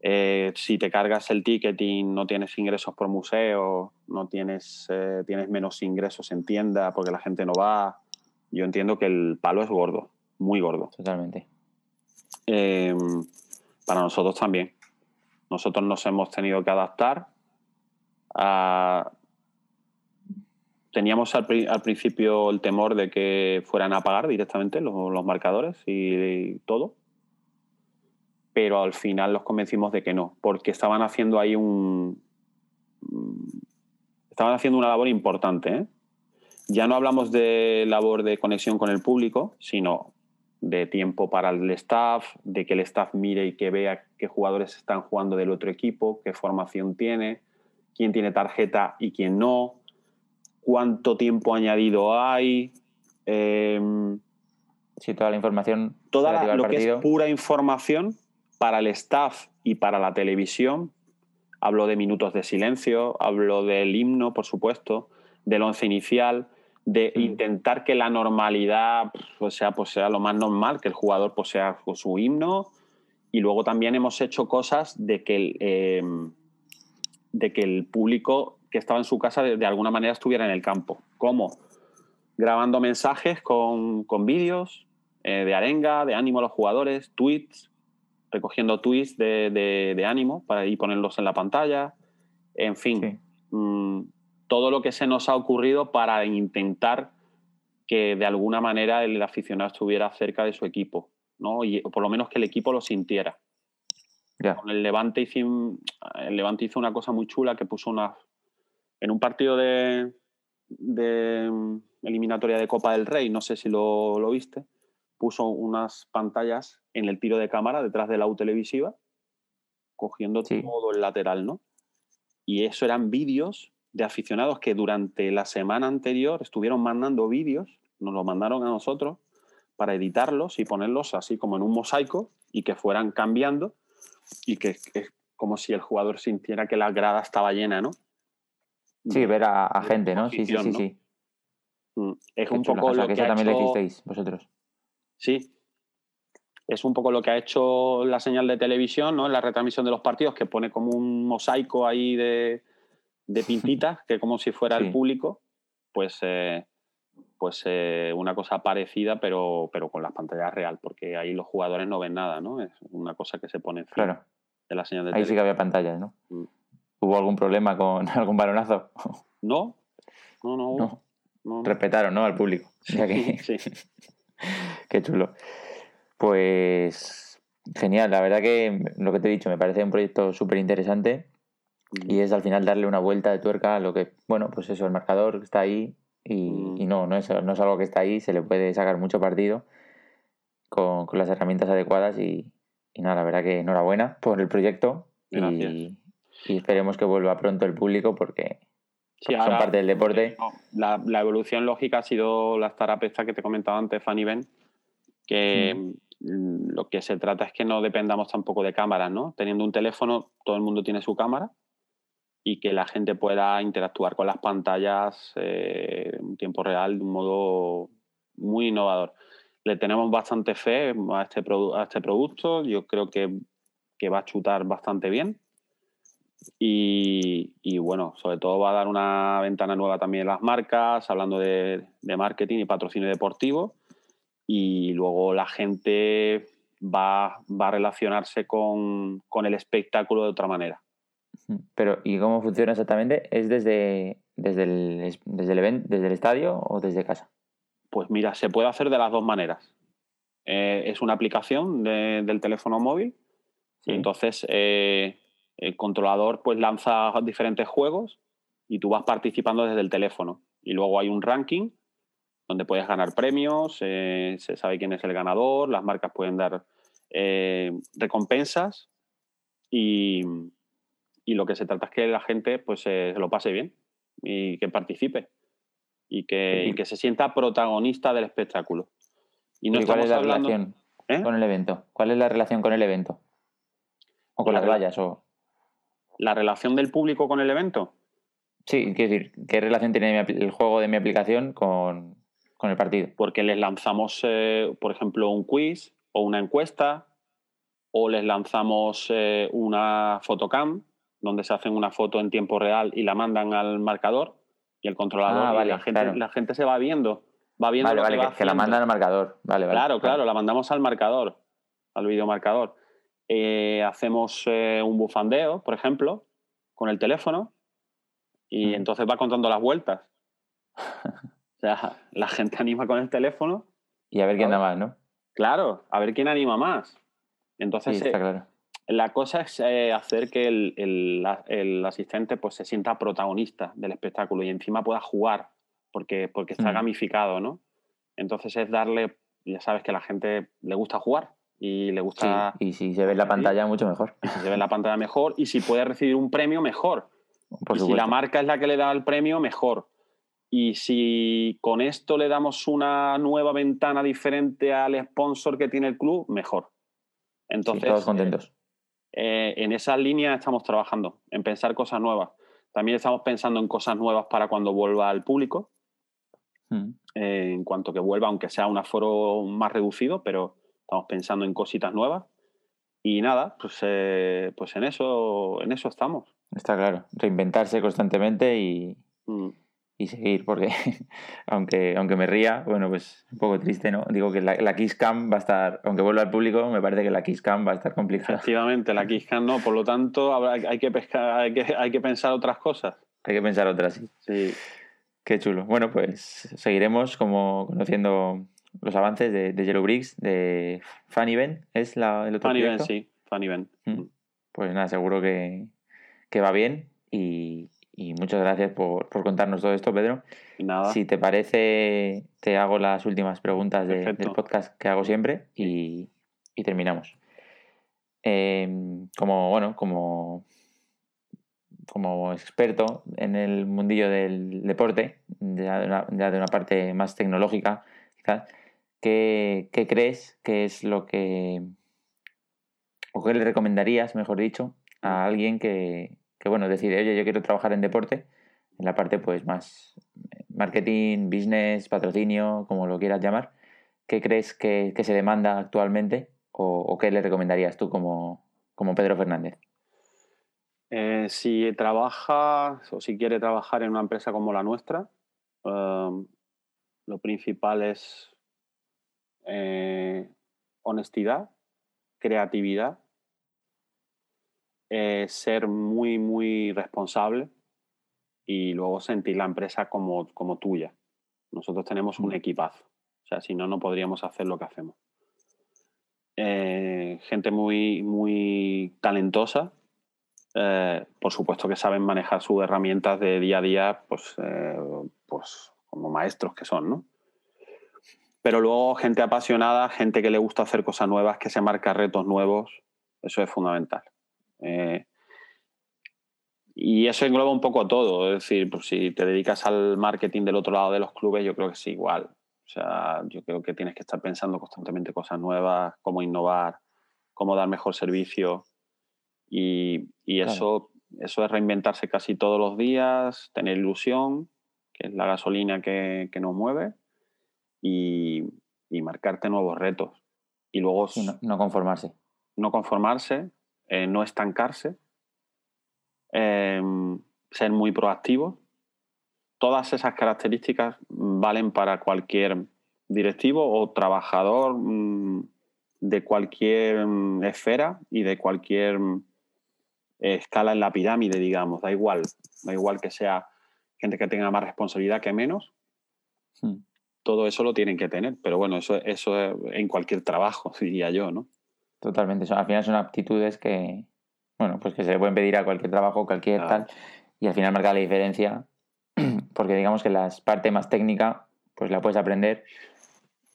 Eh, si te cargas el ticketing, no tienes ingresos por museo, no tienes, eh, tienes menos ingresos en tienda porque la gente no va. Yo entiendo que el palo es gordo, muy gordo. Totalmente. Em, para nosotros también. Nosotros nos hemos tenido que adaptar a... Teníamos al, principio el temor de que fueran a pagar directamente los, marcadores y todo pero al final los convencimos de que no, porque estaban haciendo ahí un... Estaban haciendo una labor importante. ¿eh? Ya no hablamos de labor de conexión con el público, sino de tiempo para el staff, de que el staff mire y que vea qué jugadores están jugando del otro equipo, qué formación tiene, quién tiene tarjeta y quién no, cuánto tiempo añadido hay. Eh, sí, toda la información. Toda lo que es pura información para el staff y para la televisión, hablo de minutos de silencio, hablo del himno, por supuesto, del once inicial, de intentar que la normalidad pues, sea, pues, sea lo más normal, que el jugador pues, sea su himno. Y luego también hemos hecho cosas de que el, eh, de que el público que estaba en su casa de, alguna manera estuviera en el campo. ¿Cómo? Grabando mensajes con, con vídeos eh, de arenga, de ánimo a los jugadores, tweets, recogiendo tweets de, ánimo para ir ponerlos en la pantalla. En fin, mm, todo lo que se nos ha ocurrido para intentar que de alguna manera el aficionado estuviera cerca de su equipo, ¿no? Y, o por lo menos que el equipo lo sintiera. Con el Levante, hizo, el Levante hizo una cosa muy chula que puso una. En un partido de, de eliminatoria de Copa del Rey, no sé si lo, lo viste, puso unas pantallas en el tiro de cámara detrás de la U televisiva, cogiendo todo el lateral, ¿no? Y eso eran vídeos de aficionados que durante la semana anterior estuvieron mandando vídeos, nos los mandaron a nosotros para editarlos y ponerlos así como en un mosaico y que fueran cambiando y que es como si el jugador sintiera que la grada estaba llena, ¿no? Sí, ver a, gente, ¿no? Sí, sí, sí, sí. Mm, es un poco lo que, eso también lo hicisteis vosotros. Sí. Es un poco lo que ha hecho la señal de televisión, ¿no? En la retransmisión de los partidos, que pone como un mosaico ahí de, de pintitas, <laughs> que como si fuera el público, pues, eh, pues eh, una cosa parecida, pero, pero con las pantallas real, porque ahí los jugadores no ven nada, ¿no? Es una cosa que se pone claro. de la señal de Ahí sí que había pantallas, ¿no? Mm. ¿Hubo algún problema con <laughs> algún balonazo? No, no, no. no. Respetaron, ¿no? Al público. <laughs> sí. Qué chulo. Pues genial, la verdad que lo que te he dicho me parece un proyecto súper interesante y es al final darle una vuelta de tuerca a lo que, bueno, pues eso, el marcador está ahí y, mm. no, no es, no es algo que está ahí, se le puede sacar mucho partido con, las herramientas adecuadas y, nada, la verdad que enhorabuena por el proyecto y, esperemos que vuelva pronto el público porque son parte del deporte. La, la, evolución lógica ha sido la startup esta que te comentaba antes, Fanny Ben, que mm, lo que se trata es que no dependamos tampoco de cámaras, ¿no? Teniendo un teléfono, todo el mundo tiene su cámara y que la gente pueda interactuar con las pantallas eh, en tiempo real de un modo muy innovador. Le tenemos bastante fe a este, a este producto, yo creo que, que va a chutar bastante bien y, bueno, sobre todo va a dar una ventana nueva también en las marcas, hablando de, marketing y patrocinio deportivo. Y luego la gente va, va a relacionarse con, el espectáculo de otra manera. Pero, ¿y cómo funciona exactamente? ¿Es desde, desde, el, desde, el, event, desde el estadio o desde casa? Pues mira, se puede hacer de las dos maneras. Eh, es una aplicación del teléfono móvil. Entonces eh, el controlador pues lanza diferentes juegos y tú vas participando desde el teléfono. Y luego hay un ranking donde puedes ganar premios, eh, se sabe quién es el ganador, las marcas pueden dar recompensas y, lo que se trata es que la gente pues se lo pase bien y que participe y que, que se sienta protagonista del espectáculo. Y, no cuál es la relación ¿Eh? con el evento? ¿Cuál es la relación con el evento? ¿O con las vallas? O la relación del público con el evento. Sí, quiero decir, ¿qué relación tiene el juego de mi aplicación con, el partido? Porque les lanzamos, eh, por ejemplo, un quiz o una encuesta, o les lanzamos eh, una fotocam, donde se hacen una foto en tiempo real y la mandan al marcador y el controlador. Ah, la, gente, la gente se va viendo. Va viendo vale, vale, que, la mandan al marcador. Vale, vale. Claro, claro, la mandamos al marcador, al videomarcador. Eh, hacemos un bufandeo, por ejemplo, con el teléfono y entonces va contando las vueltas. <laughs> o sea, la gente anima con el teléfono. Y a ver quién da más, ¿no? Claro, a ver quién anima más. Entonces, está eh, claro. La cosa es eh, hacer que el, asistente pues, se sienta protagonista del espectáculo y encima pueda jugar, porque, porque está gamificado, ¿no? Entonces es darle, ya sabes que a la gente le gusta jugar y le gusta... y si se ve en la pantalla, mucho mejor. si se ve en la pantalla, mejor. Y si puede recibir un premio, mejor si la marca es la que le da el premio, mejor. Y si con esto le damos una nueva ventana diferente al sponsor que tiene el club, mejor. Entonces, todos contentos. Eh, en esa línea estamos trabajando, en pensar cosas nuevas. También estamos pensando en cosas nuevas para cuando vuelva al público. Hmm. Eh, en cuanto que vuelva, aunque sea un aforo más reducido, pero estamos pensando en cositas nuevas. Y nada, pues, eh, pues en eso, en eso estamos. Está claro, reinventarse constantemente y, mm. Y seguir, porque <laughs> aunque, aunque me ría, bueno, pues un poco triste, ¿no? Digo que la, la Kiss Cam va a estar, aunque vuelva al público, me parece que la Kiss Cam va a estar complicada. Efectivamente, la Kiss Cam no, por lo tanto hay que, pescar, hay que, hay que pensar otras cosas. Hay que pensar otras, sí. Sí. Qué chulo. Bueno, pues seguiremos como conociendo los avances de, de Yellow Bricks, de Funny Ben, ¿es la, el otro Funny Ben, sí, Funny Ben. Mm. Pues nada, seguro que, que va bien y, muchas gracias por, contarnos todo esto, Pedro. Nada. Si te parece, te hago las últimas preguntas del podcast que hago siempre y, terminamos. Em, como, bueno, como, como experto en el mundillo del deporte, ya de una, parte más tecnológica, quizás, ¿qué, ¿qué, crees que es lo que, o qué le recomendarías, mejor dicho, a alguien que, bueno, decide, oye, yo quiero trabajar en deporte, en la parte pues más eh, marketing, business, patrocinio, como lo quieras llamar, ¿qué crees que, se demanda actualmente o, qué le recomendarías tú como, como Pedro Fernández? Eh, si trabaja o si quiere trabajar en una empresa como la nuestra, um, lo principal es eh, honestidad, creatividad eh, ser muy, muy responsable y luego sentir la empresa como, como tuya. Nosotros tenemos un mm. equipazo. O sea, si no, no podríamos hacer lo que hacemos. Eh, gente muy, muy talentosa. Eh, por supuesto que saben manejar sus herramientas de día a día, pues, pues como maestros que son, ¿no? Pero luego gente apasionada, gente que le gusta hacer cosas nuevas, que se marca retos nuevos, eso es fundamental. Eh, y eso engloba un poco todo, es decir, pues si te dedicas al marketing del otro lado de los clubes, yo creo que es igual. O sea, yo creo que tienes que estar pensando constantemente cosas nuevas, cómo innovar, cómo dar mejor servicio. Y, eso, eso es reinventarse casi todos los días, tener ilusión, que es la gasolina que, nos mueve, y, marcarte nuevos retos. Y luego... no conformarse. No conformarse, eh, no estancarse, em, ser muy proactivo. Todas esas características valen para cualquier directivo o trabajador mm, de cualquier mm, esfera y de cualquier mm, escala en la pirámide, digamos. Da igual, da igual que sea gente que tenga más responsabilidad que menos. Hmm. Todo eso lo tienen que tener, pero bueno, eso, eso es en cualquier trabajo, <laughs> diría yo, ¿no? Totalmente. al final son aptitudes que, bueno, pues que se le pueden pedir a cualquier trabajo, cualquier tal, y al final marca la diferencia, <clears throat> porque digamos que la parte más técnica, pues la puedes aprender.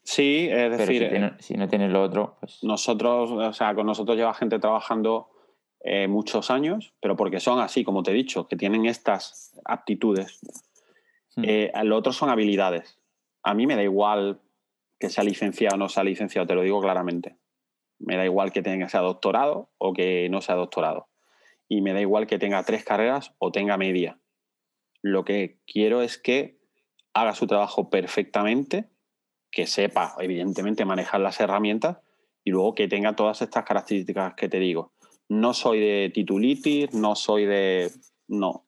Sí, es decir, eh, si, no tienes lo otro, pues... Nosotros, o sea, con nosotros lleva gente trabajando eh, muchos años, pero porque son así, como te he dicho, que tienen estas aptitudes. Hmm. Eh, lo otro son habilidades. A mí me da igual que sea licenciado o no sea licenciado, te lo digo claramente. Me da igual que tenga sea doctorado o que no sea doctorado. Y me da igual que tenga tres carreras o tenga media. Lo que quiero es que haga su trabajo perfectamente, que sepa, evidentemente, manejar las herramientas y luego que tenga todas estas características que te digo. No soy de titulitis, no soy de... No.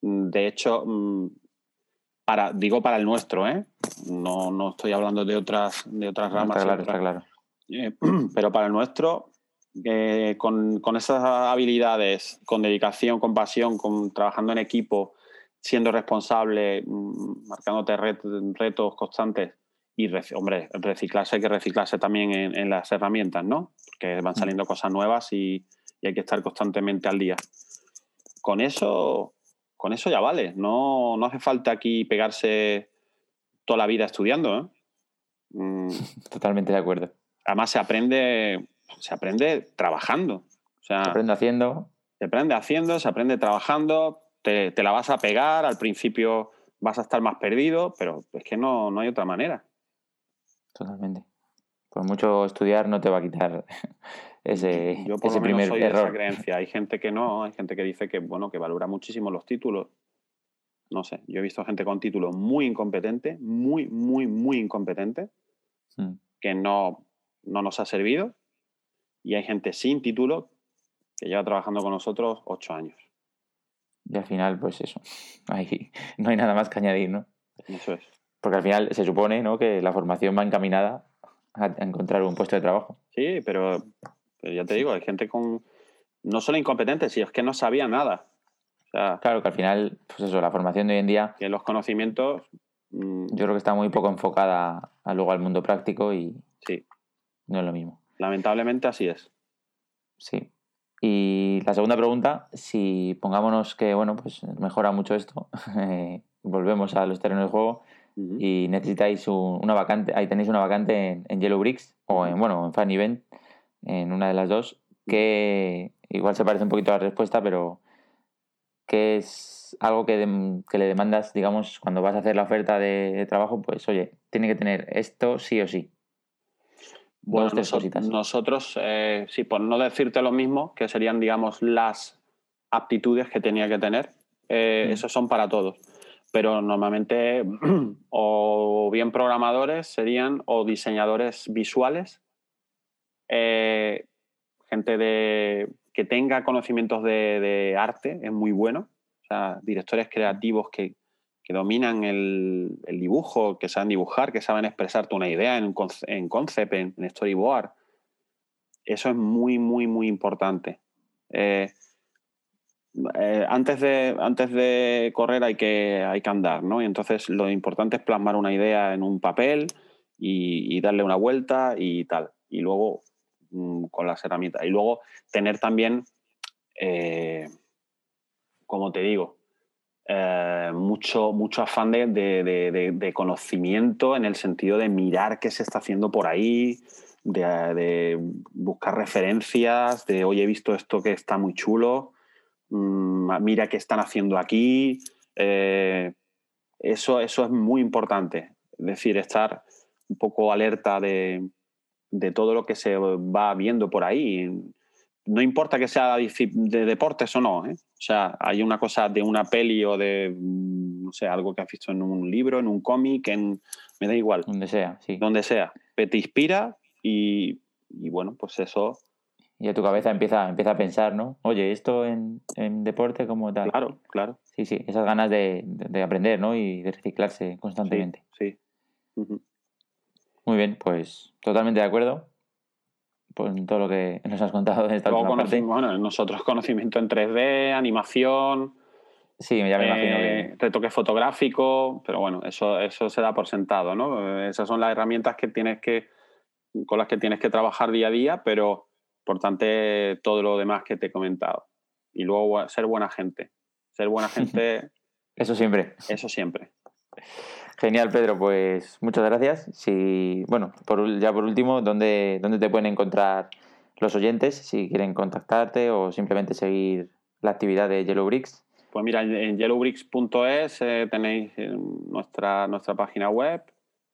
De hecho, mm, para, digo para el nuestro, ¿eh? No, no estoy hablando de otras, de otras ramas. Está claro, está claro. Eh, <clears throat> pero para el nuestro, eh, con, con, esas habilidades, con dedicación, con pasión, con, trabajando en equipo, siendo responsable, mm, marcándote retos constantes y, hombre, reciclarse hay que reciclarse también en, las herramientas, ¿no? Porque van mm. saliendo cosas nuevas y, hay que estar constantemente al día. Con eso, con eso ya vale. No, no hace falta aquí pegarse toda la vida estudiando, ¿eh? Mm. <laughs> Totalmente de acuerdo. Además se aprende, se aprende trabajando. se aprende haciendo. Se aprende haciendo, se aprende trabajando, te, te, la vas a pegar, al principio vas a estar más perdido, pero es que no, no hay otra manera. Totalmente. Por mucho estudiar no te va a quitar <laughs> ese, Yo por ese lo menos soy de esa creencia. Hay gente que no, hay gente que dice que, bueno, que valora muchísimo los títulos. No sé, yo he visto gente con títulos muy incompetente, muy, muy, muy incompetente, hmm. que no, no nos ha servido. Y hay gente sin título que lleva trabajando con nosotros ocho años. Y al final, pues eso, <laughs> ahí no hay nada más que añadir, ¿no? Eso es. Porque al final se supone ¿no? que la formación va encaminada a encontrar un puesto de trabajo. Sí, pero, ya te digo, hay gente con no solo incompetente, sino es que no sabía nada. claro que al final, pues eso, la formación de hoy en día. Que los conocimientos. Mm, yo creo que está muy poco enfocada a, luego al mundo práctico y. no es lo mismo. Lamentablemente así es. Sí. Y la segunda pregunta, si pongámonos que, bueno, pues mejora mucho esto, <laughs> volvemos a los terrenos de juego, y necesitáis una vacante, ahí tenéis una vacante en, Yellow Bricks o en, bueno, en Fan Event, en una de las dos, que igual se parece un poquito a la respuesta, pero que es algo que, le demandas, digamos, cuando vas a hacer la oferta de, trabajo, pues oye, tiene que tener esto sí o sí. Bueno, nosotros, eh, sí, por no decirte lo mismo, que serían, digamos, las aptitudes que tenía que tener, eh, esos son para todos. Pero normalmente <clears throat> o bien programadores serían o diseñadores visuales, eh, gente de, que tenga conocimientos de, arte, es muy bueno, o sea, directores creativos que, dominan el, dibujo, que saben dibujar, que saben expresarte una idea en, en concept, en, storyboard. Eso es muy, muy, muy importante. Eh, eh, antes, de, antes de correr hay que, hay que andar, ¿no? Y entonces lo importante es plasmar una idea en un papel y, darle una vuelta y tal. Y luego mm, con las herramientas. Y luego tener también, eh, como te digo, eh, mucho, mucho afán de, de, conocimiento en el sentido de mirar qué se está haciendo por ahí, de, buscar referencias, de, oye, he visto esto que está muy chulo. Mm, mira qué están haciendo aquí. Eh, eso, eso es muy importante. Es decir, estar un poco alerta de, todo lo que se va viendo por ahí. No importa que sea de deportes o no. ¿eh? O sea, hay una cosa de una peli o de, mm, no sé, algo que has visto en un libro, en un cómic, en, me da igual. Donde sea, sí. Donde sea. Te inspira y, y bueno, pues eso y a tu cabeza empieza, empieza a pensar, ¿no? Oye, esto en, deporte como tal. Claro, claro. Sí, sí, esas ganas de, aprender, ¿no? Y de reciclarse constantemente. Sí. Muy bien, pues totalmente de acuerdo con todo lo que nos has contado de esta última parte. Bueno, nosotros conocimiento en 3D, animación... Sí, ya me imagino que... Eh, retoque fotográfico, pero bueno, eso, eso se da por sentado, ¿no? Esas son las herramientas que tienes que, con las que tienes que trabajar día a día, pero Importante todo lo demás que te he comentado. Y luego ser buena gente. Ser buena <laughs> gente. eso siempre. Eso siempre. Genial, Pedro. Pues muchas gracias. Si, bueno, por, ya por último, ¿dónde, ¿dónde te pueden encontrar los oyentes si quieren contactarte o simplemente seguir la actividad de Yellowbricks? Pues mira, en yellowbricks.es eh, tenéis eh, nuestra, nuestra página web.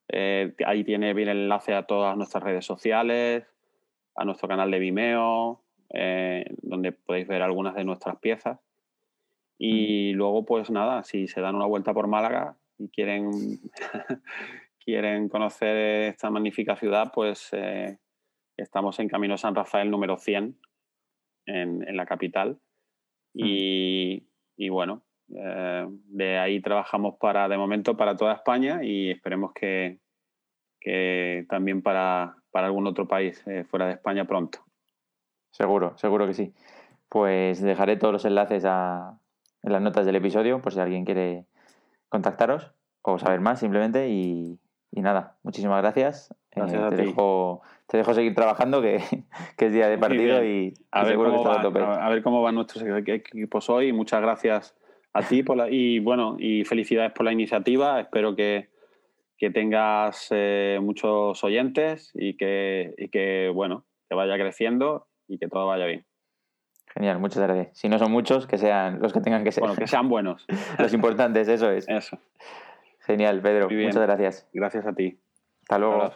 Eh, ahí tiene bien el enlace a todas nuestras redes sociales, a nuestro canal de Vimeo, eh, donde podéis ver algunas de nuestras piezas. Y luego, pues nada, si se dan una vuelta por Málaga y quieren, <laughs> quieren conocer esta magnífica ciudad, pues eh, estamos en Camino San Rafael número 100 en, la capital. Y, bueno, eh, de ahí trabajamos para, de momento, para toda España y esperemos que, también para, algún otro país eh, fuera de España pronto. Seguro, seguro que sí. Pues dejaré todos los enlaces a, en las notas del episodio por si alguien quiere contactaros o saber más simplemente y, nada, muchísimas gracias. Eh, te, Dejo, te dejo seguir trabajando que, <laughs> es día de partido y, a ver seguro que a tope. A ver cómo van nuestros equipos hoy. Muchas gracias a ti por y bueno, y felicidades por la iniciativa. Espero que, tengas eh, muchos oyentes y que, y que, bueno, que vaya creciendo y que todo vaya bien. Genial, muchas gracias. Si no son muchos, que sean los que tengan que ser. Bueno, que sean buenos. <laughs> los importantes, eso es. Eso. Genial, Pedro. Muchas gracias. Gracias a ti. Hasta luego.